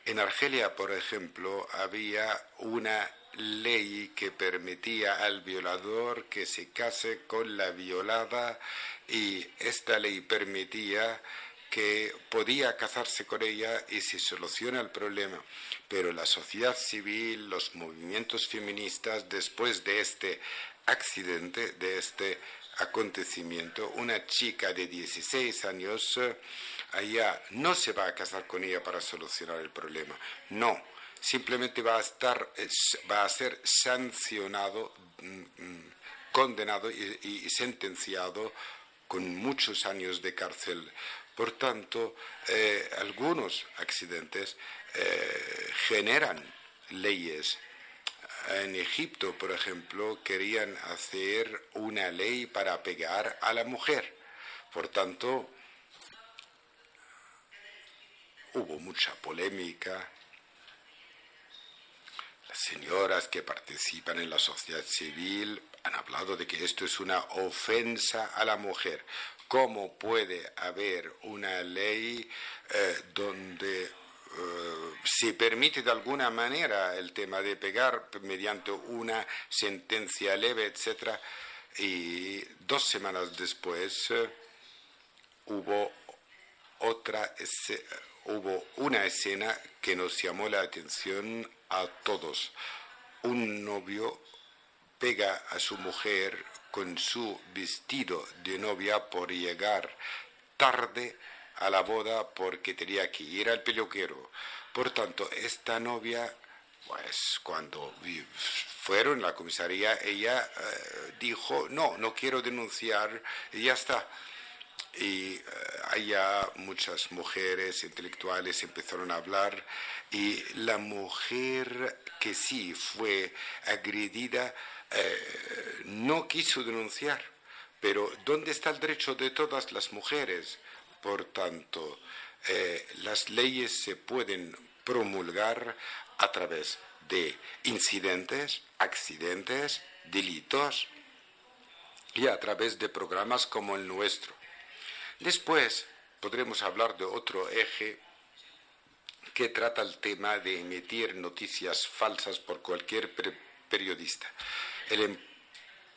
Speaker 4: En Argelia, por ejemplo, había una ley que permitía al violador que se case con la violada y esta ley permitía que podía casarse con ella y se soluciona el problema. Pero la sociedad civil, los movimientos feministas, después de este accidente, de este acontecimiento, una chica de 16 años eh, allá no se va a casar con ella para solucionar el problema. No, simplemente va a estar, va a ser sancionado, mm, mm, condenado y, sentenciado con muchos años de cárcel. Por tanto, eh, algunos accidentes eh, generan leyes en Egipto, por ejemplo, querían hacer una ley para pegar a la mujer. Por tanto, hubo mucha polémica. Las señoras que participan en la sociedad civil han hablado de que esto es una ofensa a la mujer. ¿Cómo puede haber una ley eh, donde se permite de alguna manera el tema de pegar mediante una sentencia leve, etcétera, y dos semanas después eh, hubo otra hubo una escena que nos llamó la atención a todos. Un novio pega a su mujer con su vestido de novia por llegar tarde a la boda porque tenía que ir al peluquero. Por tanto, esta novia, pues cuando fueron a la comisaría, ella eh, dijo, no, no quiero denunciar y ya está. Y eh, allá muchas mujeres intelectuales empezaron a hablar y la mujer que sí fue agredida eh, no quiso denunciar. Pero ¿dónde está el derecho de todas las mujeres? Por tanto, eh, las leyes se pueden promulgar a través de incidentes, accidentes, delitos y a través de programas como el nuestro. Después podremos hablar de otro eje que trata el tema de emitir noticias falsas por cualquier periodista. El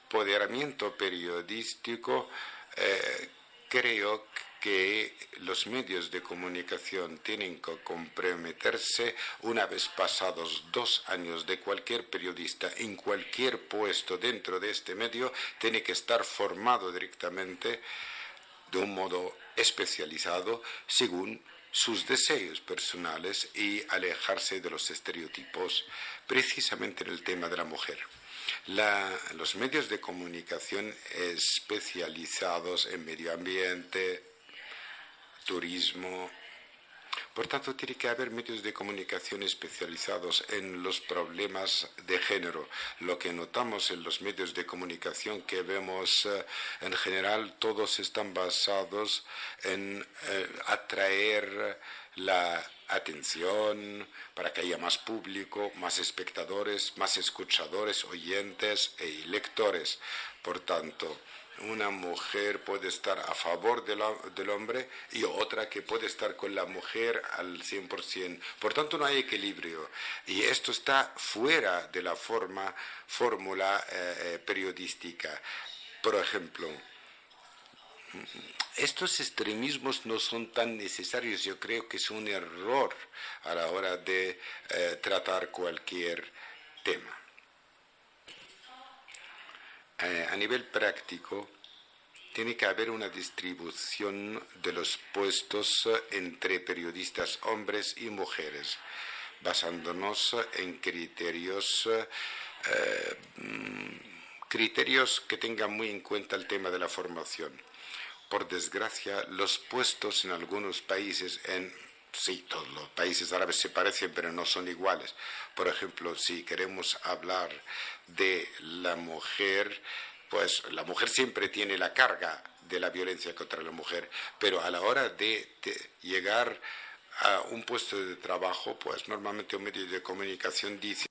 Speaker 4: empoderamiento periodístico eh, creo que los medios de comunicación tienen que comprometerse una vez pasados dos años de cualquier periodista en cualquier puesto dentro de este medio, tiene que estar formado directamente de un modo especializado según sus deseos personales y alejarse de los estereotipos, precisamente en el tema de la mujer. Los medios de comunicación especializados en medio ambiente, turismo. Por tanto, tiene que haber medios de comunicación especializados en los problemas de género. Lo que notamos en los medios de comunicación que vemos eh, en general, todos están basados en eh, atraer la atención para que haya más público, más espectadores, más escuchadores, oyentes y lectores. Por tanto, una mujer puede estar a favor del hombre y otra que puede estar con la mujer al 100%. Por tanto, no hay equilibrio. Y esto está fuera de la forma, fórmula eh, eh, periodística. Por ejemplo, estos extremismos no son tan necesarios. Yo creo que es un error a la hora de eh, tratar cualquier tema. Eh, a nivel práctico, tiene que haber una distribución de los puestos entre periodistas hombres y mujeres, basándonos en criterios, eh, mm, criterios que tengan muy en cuenta el tema de la formación. Por desgracia, los puestos en algunos países, en sí, todos los países árabes se parecen, pero no son iguales. Por ejemplo, si queremos hablar de la mujer, pues la mujer siempre tiene la carga de la violencia contra la mujer, pero a la hora de, llegar a un puesto de trabajo, pues normalmente un medio de comunicación dice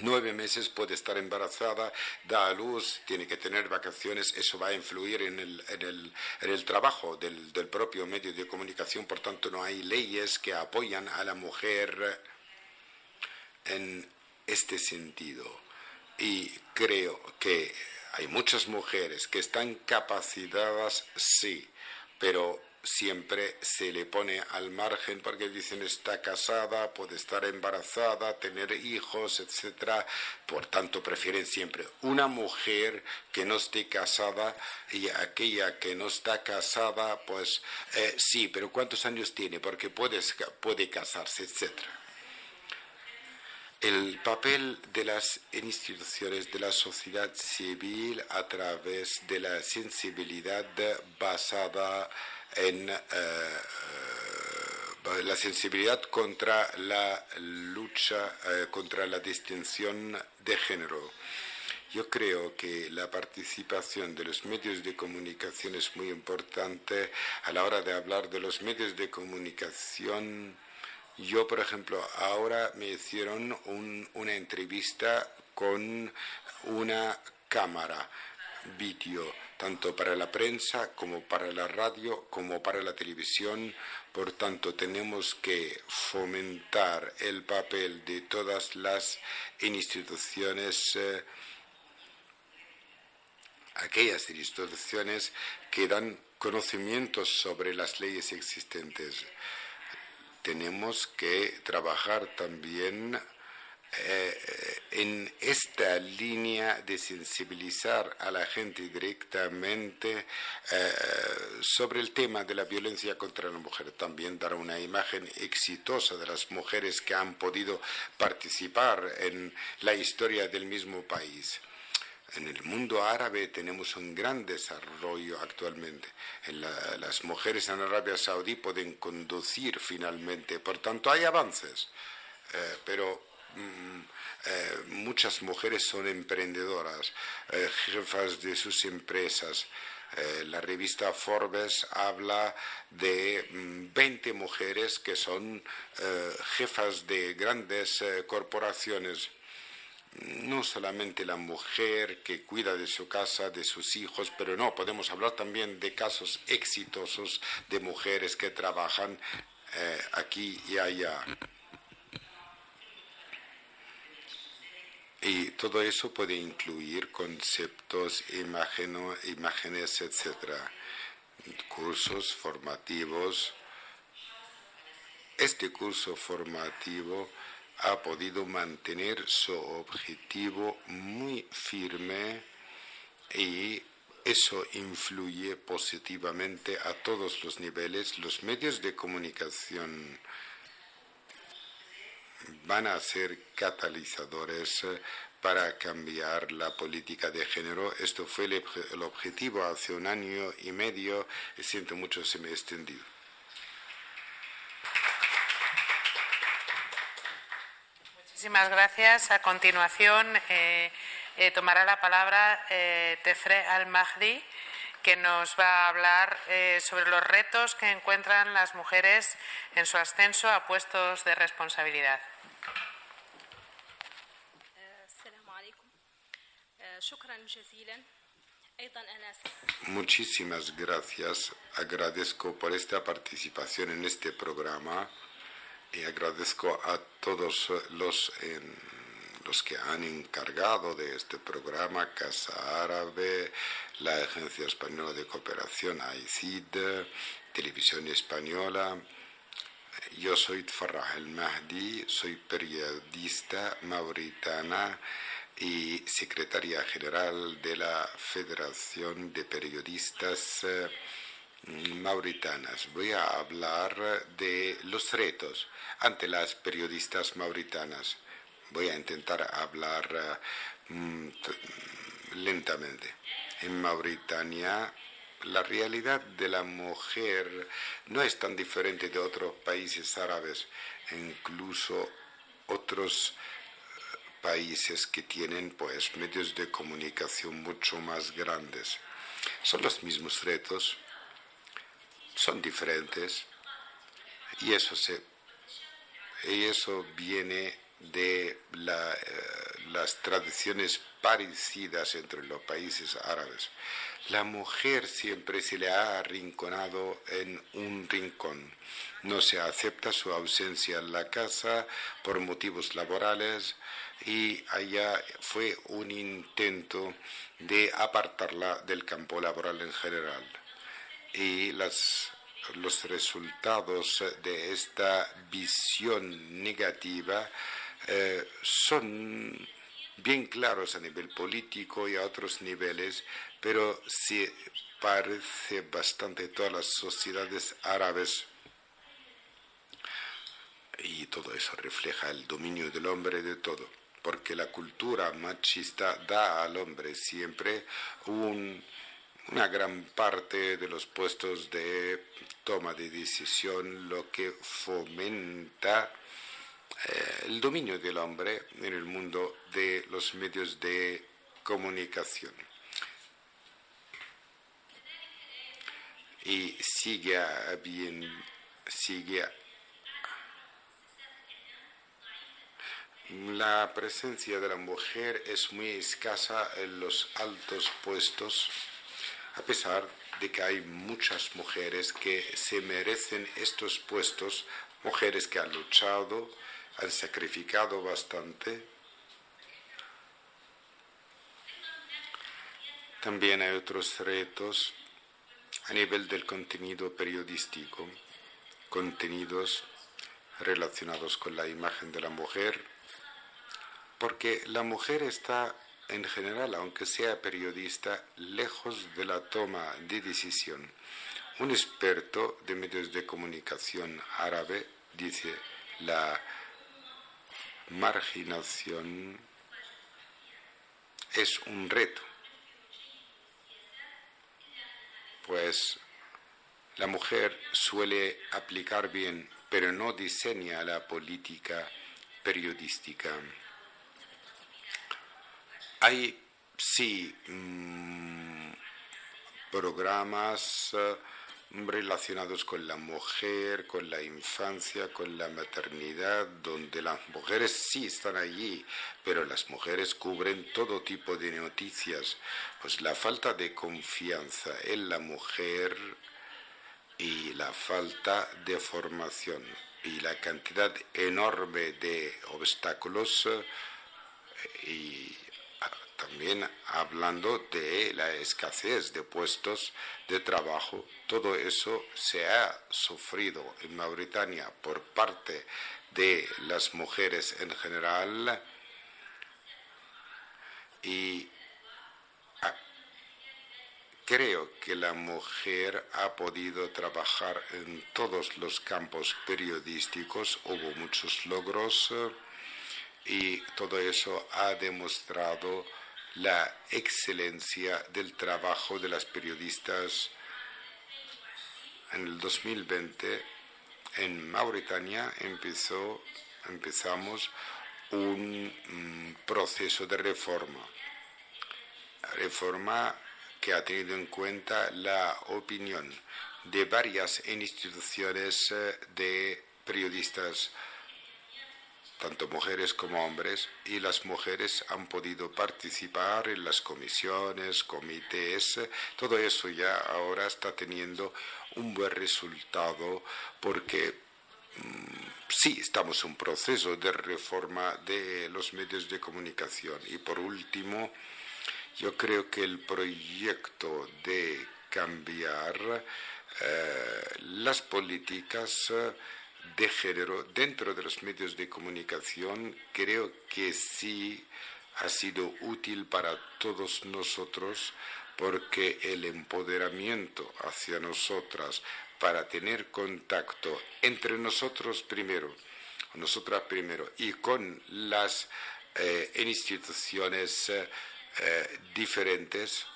Speaker 4: nueve meses puede estar embarazada, da a luz, tiene que tener vacaciones, eso va a influir en el, en el, en el trabajo del, del, propio medio de comunicación, por tanto no hay leyes que apoyan a la mujer en este sentido. Y creo que hay muchas mujeres que están capacitadas, sí, pero siempre se le pone al margen porque dicen está casada, puede estar embarazada, tener hijos, etcétera. Por tanto, prefieren siempre una mujer que no esté casada y aquella que no está casada, pues eh, sí, pero ¿cuántos años tiene? Porque puede, puede casarse, etcétera. El papel de las instituciones de la sociedad civil a través de la sensibilidad basada en eh, eh, la sensibilidad contra la lucha eh, contra la distinción de género. Yo creo que la participación de los medios de comunicación es muy importante a la hora de hablar de los medios de comunicación. Yo, por ejemplo, ahora me hicieron una entrevista con una cámara vídeo tanto para la prensa como para la radio como para la televisión. Por tanto, tenemos que fomentar el papel de todas las instituciones, eh, aquellas instituciones que dan conocimientos sobre las leyes existentes. Tenemos que trabajar también eh, en esta línea de sensibilizar a la gente directamente eh, sobre el tema de la violencia contra la mujer. También dar una imagen exitosa de las mujeres que han podido participar en la historia del mismo país. En el mundo árabe tenemos un gran desarrollo actualmente. las mujeres en Arabia Saudí pueden conducir finalmente, por tanto hay avances, eh, pero eh, muchas mujeres son emprendedoras, eh, jefas de sus empresas. Eh, la revista Forbes habla de 20 mm, mujeres que son jefas de grandes corporaciones no solamente la mujer que cuida de su casa, de sus hijos, pero no, podemos hablar también de casos exitosos de mujeres que trabajan aquí y allá. Y todo eso puede incluir conceptos, imágenes, etc. Cursos formativos. Este curso formativo ha podido mantener su objetivo muy firme y eso influye positivamente a todos los niveles. Los medios de comunicación van a ser catalizadores eh, para cambiar la política de género. Esto fue el, objetivo hace un año y medio siento mucho se me ha extendido.
Speaker 6: Muchísimas gracias. A continuación eh, eh, tomará la palabra Tefre Al-Mahdi que nos va a hablar sobre los retos que encuentran las mujeres en su ascenso a puestos de responsabilidad.
Speaker 4: Muchísimas gracias. Agradezco por esta participación en este programa y agradezco a todos los, los que han encargado de este programa, Casa Árabe, la Agencia Española de Cooperación, AICID, Televisión Española. Yo soy Farah El Mahdi, soy periodista mauritana y secretaria general de la Federación de Periodistas eh, Mauritanas. Voy a hablar de los retos ante las periodistas mauritanas. Voy a intentar hablar eh, mm, lentamente. En Mauritania la realidad de la mujer no es tan diferente de otros países árabes, incluso otros países que tienen pues medios de comunicación mucho más grandes. Son los mismos retos, son diferentes y eso se y eso viene de eh, las tradiciones parecidas entre los países árabes. La mujer siempre se le ha arrinconado en un rincón. No se acepta su ausencia en la casa por motivos laborales, y allá fue un intento de apartarla del campo laboral en general. y los resultados de esta visión negativa eh, son bien claros a nivel político y a otros niveles, pero sí parece bastante todas las sociedades árabes y todo eso refleja el dominio del hombre de todo, porque la cultura machista da al hombre siempre una gran parte de los puestos de toma de decisión, lo que fomenta eh, el dominio del hombre en el mundo de los medios de comunicación. Y sigue bien, sigue la presencia de la mujer es muy escasa en los altos puestos, a pesar de que hay muchas mujeres que se merecen estos puestos, mujeres que han luchado, han sacrificado bastante. También hay otros retos a nivel del contenido periodístico, contenidos relacionados con la imagen de la mujer, porque la mujer está en general, aunque sea periodista, lejos de la toma de decisión. Un experto de medios de comunicación árabe dice, la marginación es un reto, pues la mujer suele aplicar bien, pero no diseña la política periodística. Hay, sí, mm, programas relacionados con la mujer, con la infancia, con la maternidad, donde las mujeres sí están allí, pero las mujeres cubren todo tipo de noticias. Pues la falta de confianza en la mujer y la falta de formación y la cantidad enorme de obstáculos eh, y también hablando de la escasez de puestos de trabajo. Todo eso se ha sufrido en Mauritania por parte de las mujeres en general y ah, creo que la mujer ha podido trabajar en todos los campos periodísticos, hubo muchos logros eh, y todo eso ha demostrado la excelencia del trabajo de las periodistas. En el 2020, en Mauritania, empezó, empezamos un mm, proceso de reforma. Reforma que ha tenido en cuenta la opinión de varias instituciones eh, de periodistas tanto mujeres como hombres, y las mujeres han podido participar en las comisiones, comités, todo eso ya ahora está teniendo un buen resultado porque mm, sí estamos en un proceso de reforma de los medios de comunicación. Y por último, yo creo que el proyecto de cambiar eh, las políticas de género dentro de los medios de comunicación creo que sí ha sido útil para todos nosotros porque el empoderamiento hacia nosotras para tener contacto entre nosotros primero, nosotras primero y con las eh, instituciones eh, diferentes,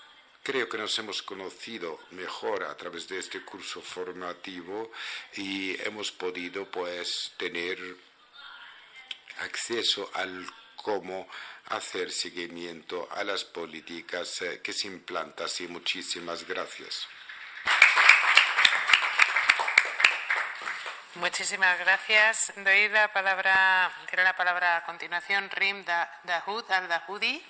Speaker 4: Creo que nos hemos conocido mejor a través de este curso formativo y hemos podido pues tener acceso al cómo hacer seguimiento a las políticas eh, que se implantan. Así, muchísimas gracias.
Speaker 6: Muchísimas gracias. Doy la palabra, tiene la palabra a continuación Rim Dahoud al-Dahoudi,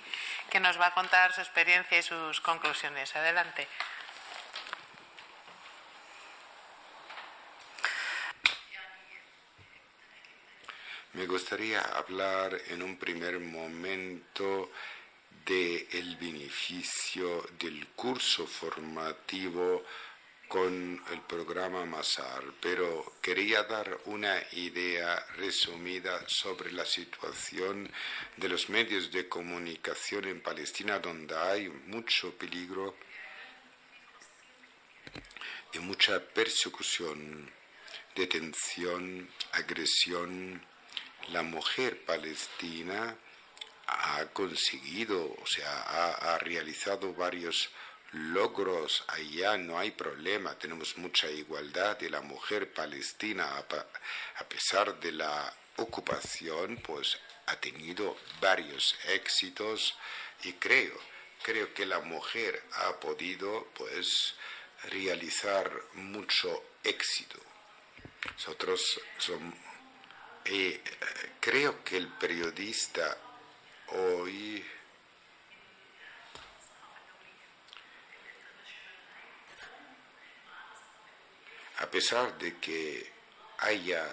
Speaker 6: que nos va a contar su experiencia y sus conclusiones. Adelante.
Speaker 4: Me gustaría hablar en un primer momento del beneficio del curso formativo con el programa Masar, pero quería dar una idea resumida sobre la situación de los medios de comunicación en Palestina, donde hay mucho peligro y mucha persecución, detención, agresión. La mujer palestina ha conseguido, o sea, ha, ha realizado varios logros allá, no hay problema, tenemos mucha igualdad y la mujer palestina, a pesar de la ocupación, pues ha tenido varios éxitos. Y creo, creo que la mujer ha podido pues realizar mucho éxito. Nosotros somos, eh, creo que el periodista hoy a pesar de que haya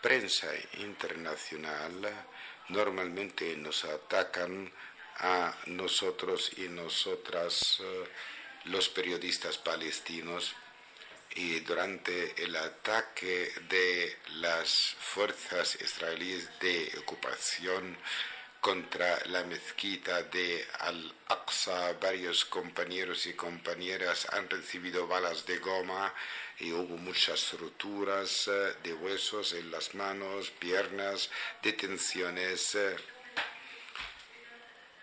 Speaker 4: prensa internacional, normalmente nos atacan a nosotros y nosotras, eh, los periodistas palestinos, y durante el ataque de las fuerzas israelíes de ocupación, contra la mezquita de Al-Aqsa. Varios compañeros y compañeras han recibido balas de goma y hubo muchas roturas eh, de huesos en las manos, piernas, detenciones.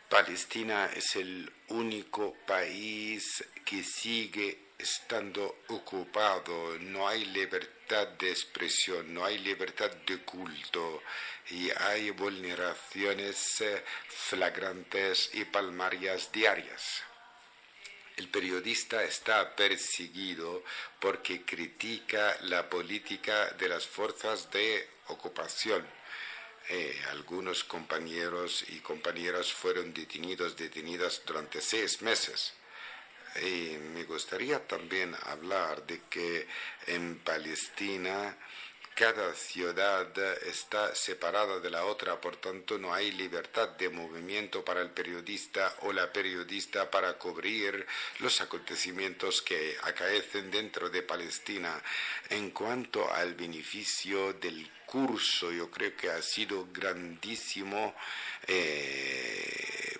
Speaker 4: Palestina es el único país que sigue estando ocupado, no hay libertad de expresión, no hay libertad de culto y hay vulneraciones eh, flagrantes y palmarias diarias. El periodista está perseguido porque critica la política de las fuerzas de ocupación. Eh, algunos compañeros y compañeras fueron detenidos, detenidas durante seis meses. Y me gustaría también hablar de que en Palestina cada ciudad está separada de la otra, por tanto no hay libertad de movimiento para el periodista o la periodista para cubrir los acontecimientos que acaecen dentro de Palestina. En cuanto al beneficio del curso, yo creo que ha sido grandísimo eh,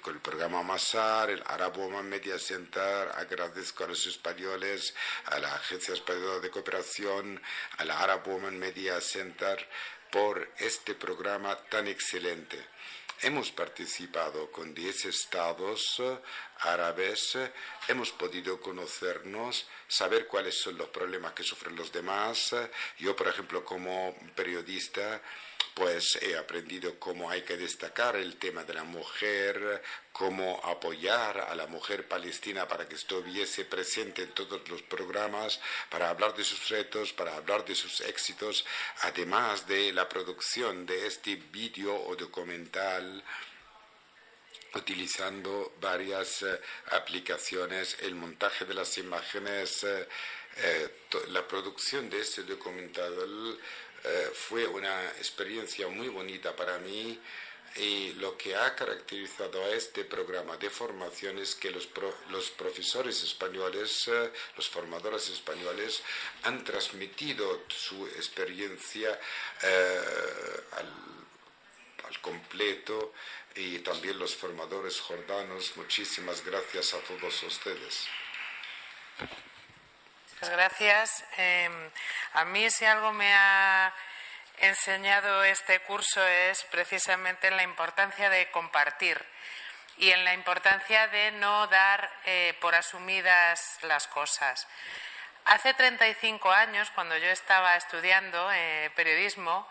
Speaker 4: con el programa Masar, el Arab Woman Media Center, agradezco a los españoles, a la Agencia Española de Cooperación, a la Arab Woman Media Center por este programa tan excelente. Hemos participado con 10 estados árabes, hemos podido conocernos, saber cuáles son los problemas que sufren los demás. Yo, por ejemplo, como periodista, pues he aprendido cómo hay que destacar el tema de la mujer, cómo apoyar a la mujer palestina para que estuviese presente en todos los programas, para hablar de sus retos, para hablar de sus éxitos, además de la producción de este vídeo o documental utilizando varias eh, aplicaciones, el montaje de las imágenes, eh, eh, la producción de este documental fue una experiencia muy bonita para mí y lo que ha caracterizado a este programa de formación es que los, los profesores españoles, los formadores españoles han transmitido su experiencia al completo y también los formadores jordanos. Muchísimas gracias a todos ustedes.
Speaker 6: Muchas gracias. Em, a mí si algo me ha enseñado este curso es precisamente la importancia de compartir y en la importancia de no dar eh, por asumidas las cosas. Hace 35 años, cuando yo estaba estudiando eh, periodismo,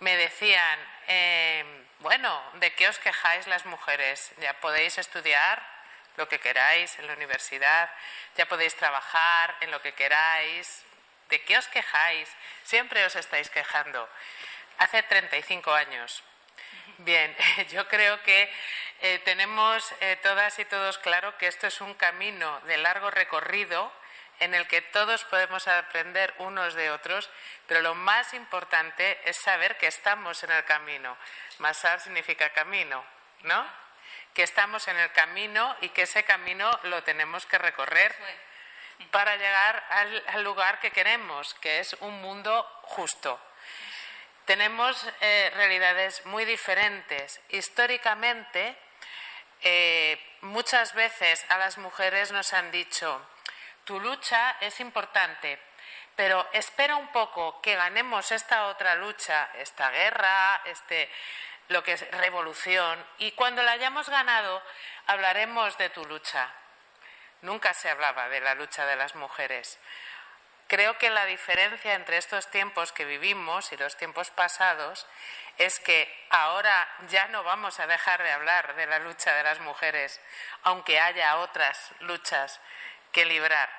Speaker 6: me decían, em, bueno, ¿de qué os quejáis las mujeres? ¿Ya podéis estudiar? lo que queráis en la universidad, ya podéis trabajar en lo que queráis. ¿De qué os quejáis? Siempre os estáis quejando. Hace 35 años. Bien, [LAUGHS] yo creo que eh, tenemos eh, todas y todos claro que esto es un camino de largo recorrido en el que todos podemos aprender unos de otros, pero lo más importante es saber que estamos en el camino. Masar significa camino, ¿no? que estamos en el camino y que ese camino lo tenemos que recorrer. para llegar al, lugar que queremos, que es un mundo justo. Tenemos eh, realidades muy diferentes. Históricamente, eh, muchas veces a las mujeres nos han dicho, tu lucha es importante, pero espera un poco que ganemos esta otra lucha, esta guerra, este, lo que es revolución, y cuando la hayamos ganado hablaremos de tu lucha. Nunca se hablaba de la lucha de las mujeres. Creo que la diferencia entre estos tiempos que vivimos y los tiempos pasados es que ahora ya no vamos a dejar de hablar de la lucha de las mujeres, aunque haya otras luchas que librar.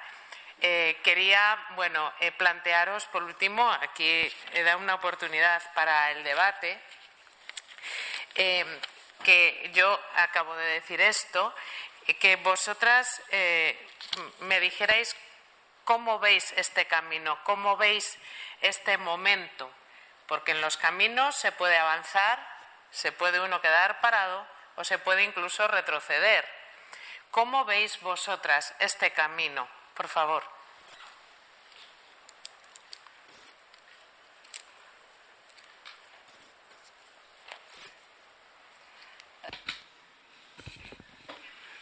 Speaker 6: Eh, quería, bueno, eh, plantearos por último, aquí he dado una oportunidad para el debate, eh, que yo acabo de decir esto, que vosotras me dijerais cómo veis este camino, cómo veis este momento, porque en los caminos se puede avanzar, se puede uno quedar parado o se puede incluso retroceder. ¿Cómo veis vosotras este camino? Por favor.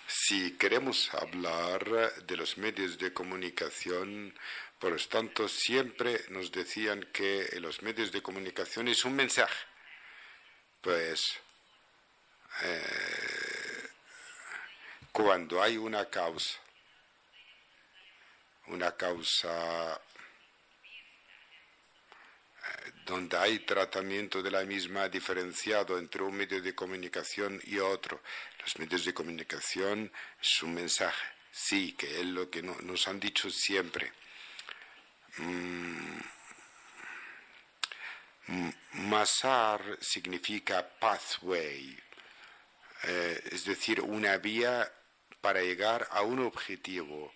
Speaker 4: Si queremos hablar de los medios de comunicación, por lo tanto, siempre nos decían que los medios de comunicación es un mensaje. Pues eh, cuando hay una causa, una causa eh, donde hay tratamiento de la misma diferenciado entre un medio de comunicación y otro. Los medios de comunicación es un mensaje, sí, que es lo que nos han dicho siempre. Mm, Masar significa pathway, eh, es decir, una vía para llegar a un objetivo.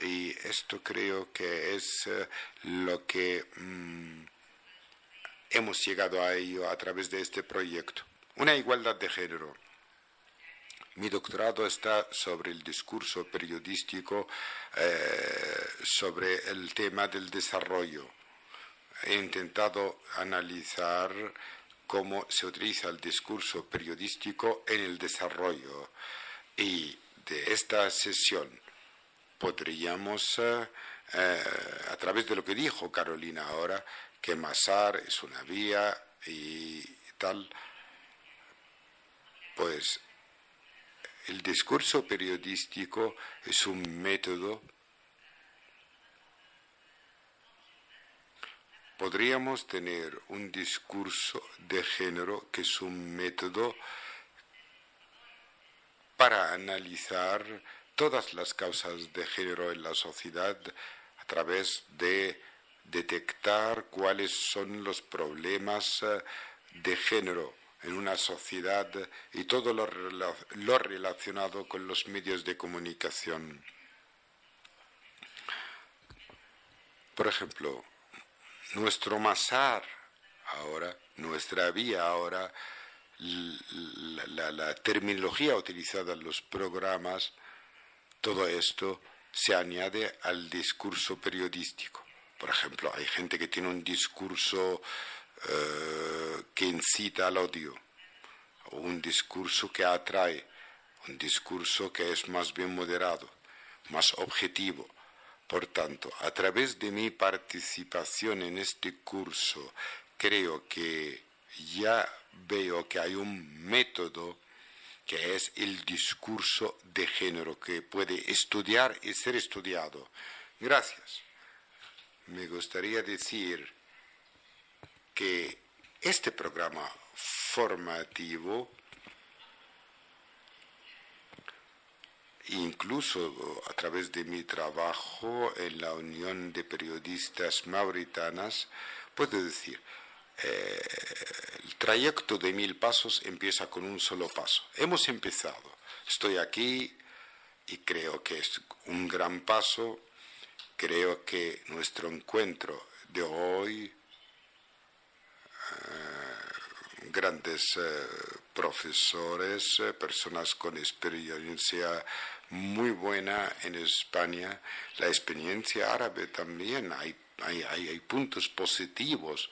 Speaker 4: Y esto creo que es eh, lo que mm, hemos llegado a ello a través de este proyecto. Una igualdad de género. Mi doctorado está sobre el discurso periodístico eh, sobre el tema del desarrollo. He intentado analizar cómo se utiliza el discurso periodístico en el desarrollo y de esta sesión podríamos, eh, eh, a través de lo que dijo Carolina ahora, que Masar es una vía y tal, pues el discurso periodístico es un método. Podríamos tener un discurso de género que es un método para analizar todas las causas de género en la sociedad a través de detectar cuáles son los problemas eh, de género en una sociedad y todo lo, relacionado con los medios de comunicación. Por ejemplo, nuestro masar ahora, nuestra vía ahora, la, terminología utilizada en los programas, todo esto se añade al discurso periodístico. Por ejemplo, hay gente que tiene un discurso eh, que incita al odio, o un discurso que atrae, un discurso que es más bien moderado, más objetivo. Por tanto, a través de mi participación en este curso, creo que ya veo que hay un método que es el discurso de género que puede estudiar y ser estudiado. Gracias. Me gustaría decir que este programa formativo, incluso a través de mi trabajo en la Unión de Periodistas Mauritanas, puedo decir, eh, el trayecto de mil pasos empieza con un solo paso. Hemos empezado. Estoy aquí y creo que es un gran paso. Creo que nuestro encuentro de hoy grandes eh, profesores, eh, personas con experiencia muy buena en España. La experiencia árabe también, hay, hay, hay puntos positivos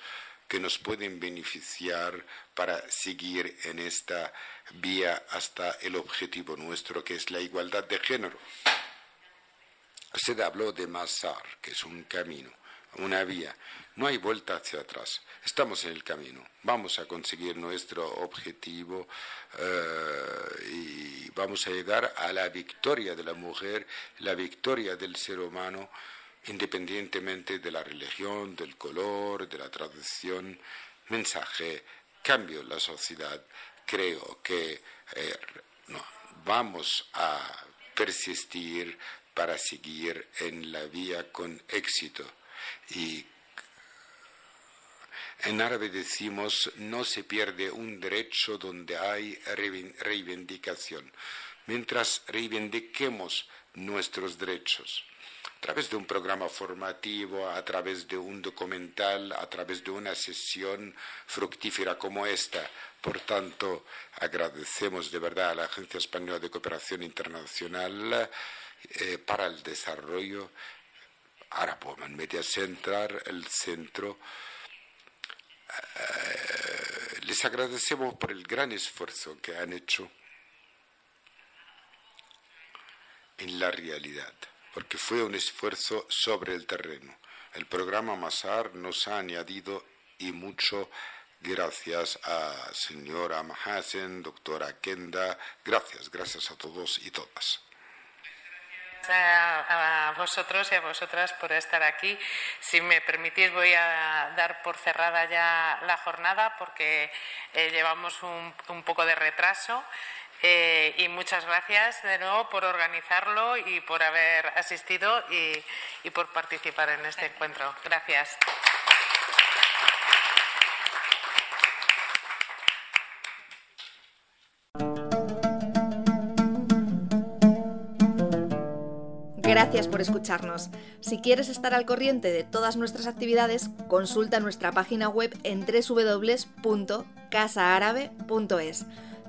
Speaker 4: que nos pueden beneficiar para seguir en esta vía hasta el objetivo nuestro, que es la igualdad de género. Se habló de Masar, que es un camino, una vía. No hay vuelta hacia atrás. Estamos en el camino. Vamos a conseguir nuestro objetivo eh, y vamos a llegar a la victoria de la mujer, la victoria del ser humano, independientemente de la religión, del color, de la tradición. Mensaje, cambio la sociedad. Creo que eh, vamos a persistir para seguir en la vía con éxito. Y en árabe decimos, no se pierde un derecho donde hay reivindicación, mientras reivindiquemos nuestros derechos a través de un programa formativo, a través de un documental, a través de una sesión fructífera como esta. Por tanto, agradecemos de verdad a la Agencia Española de Cooperación Internacional eh, para el desarrollo, Arapoman Media Center, el centro. Eh, les agradecemos por el gran esfuerzo que han hecho en la realidad, porque fue un esfuerzo sobre el terreno. El programa Masar nos ha añadido y mucho gracias a señora Mahasen, doctora Kenda, gracias, gracias a todos y todas
Speaker 6: a, vosotros y a vosotras por estar aquí. Si me permitís, voy a dar por cerrada ya la jornada porque eh, llevamos un, poco de retraso. Eh, y muchas gracias de nuevo por organizarlo y por haber asistido y por participar en este encuentro. Gracias.
Speaker 1: Gracias por escucharnos. Si quieres estar al corriente de todas nuestras actividades, consulta nuestra página web en www.casaarabe.es.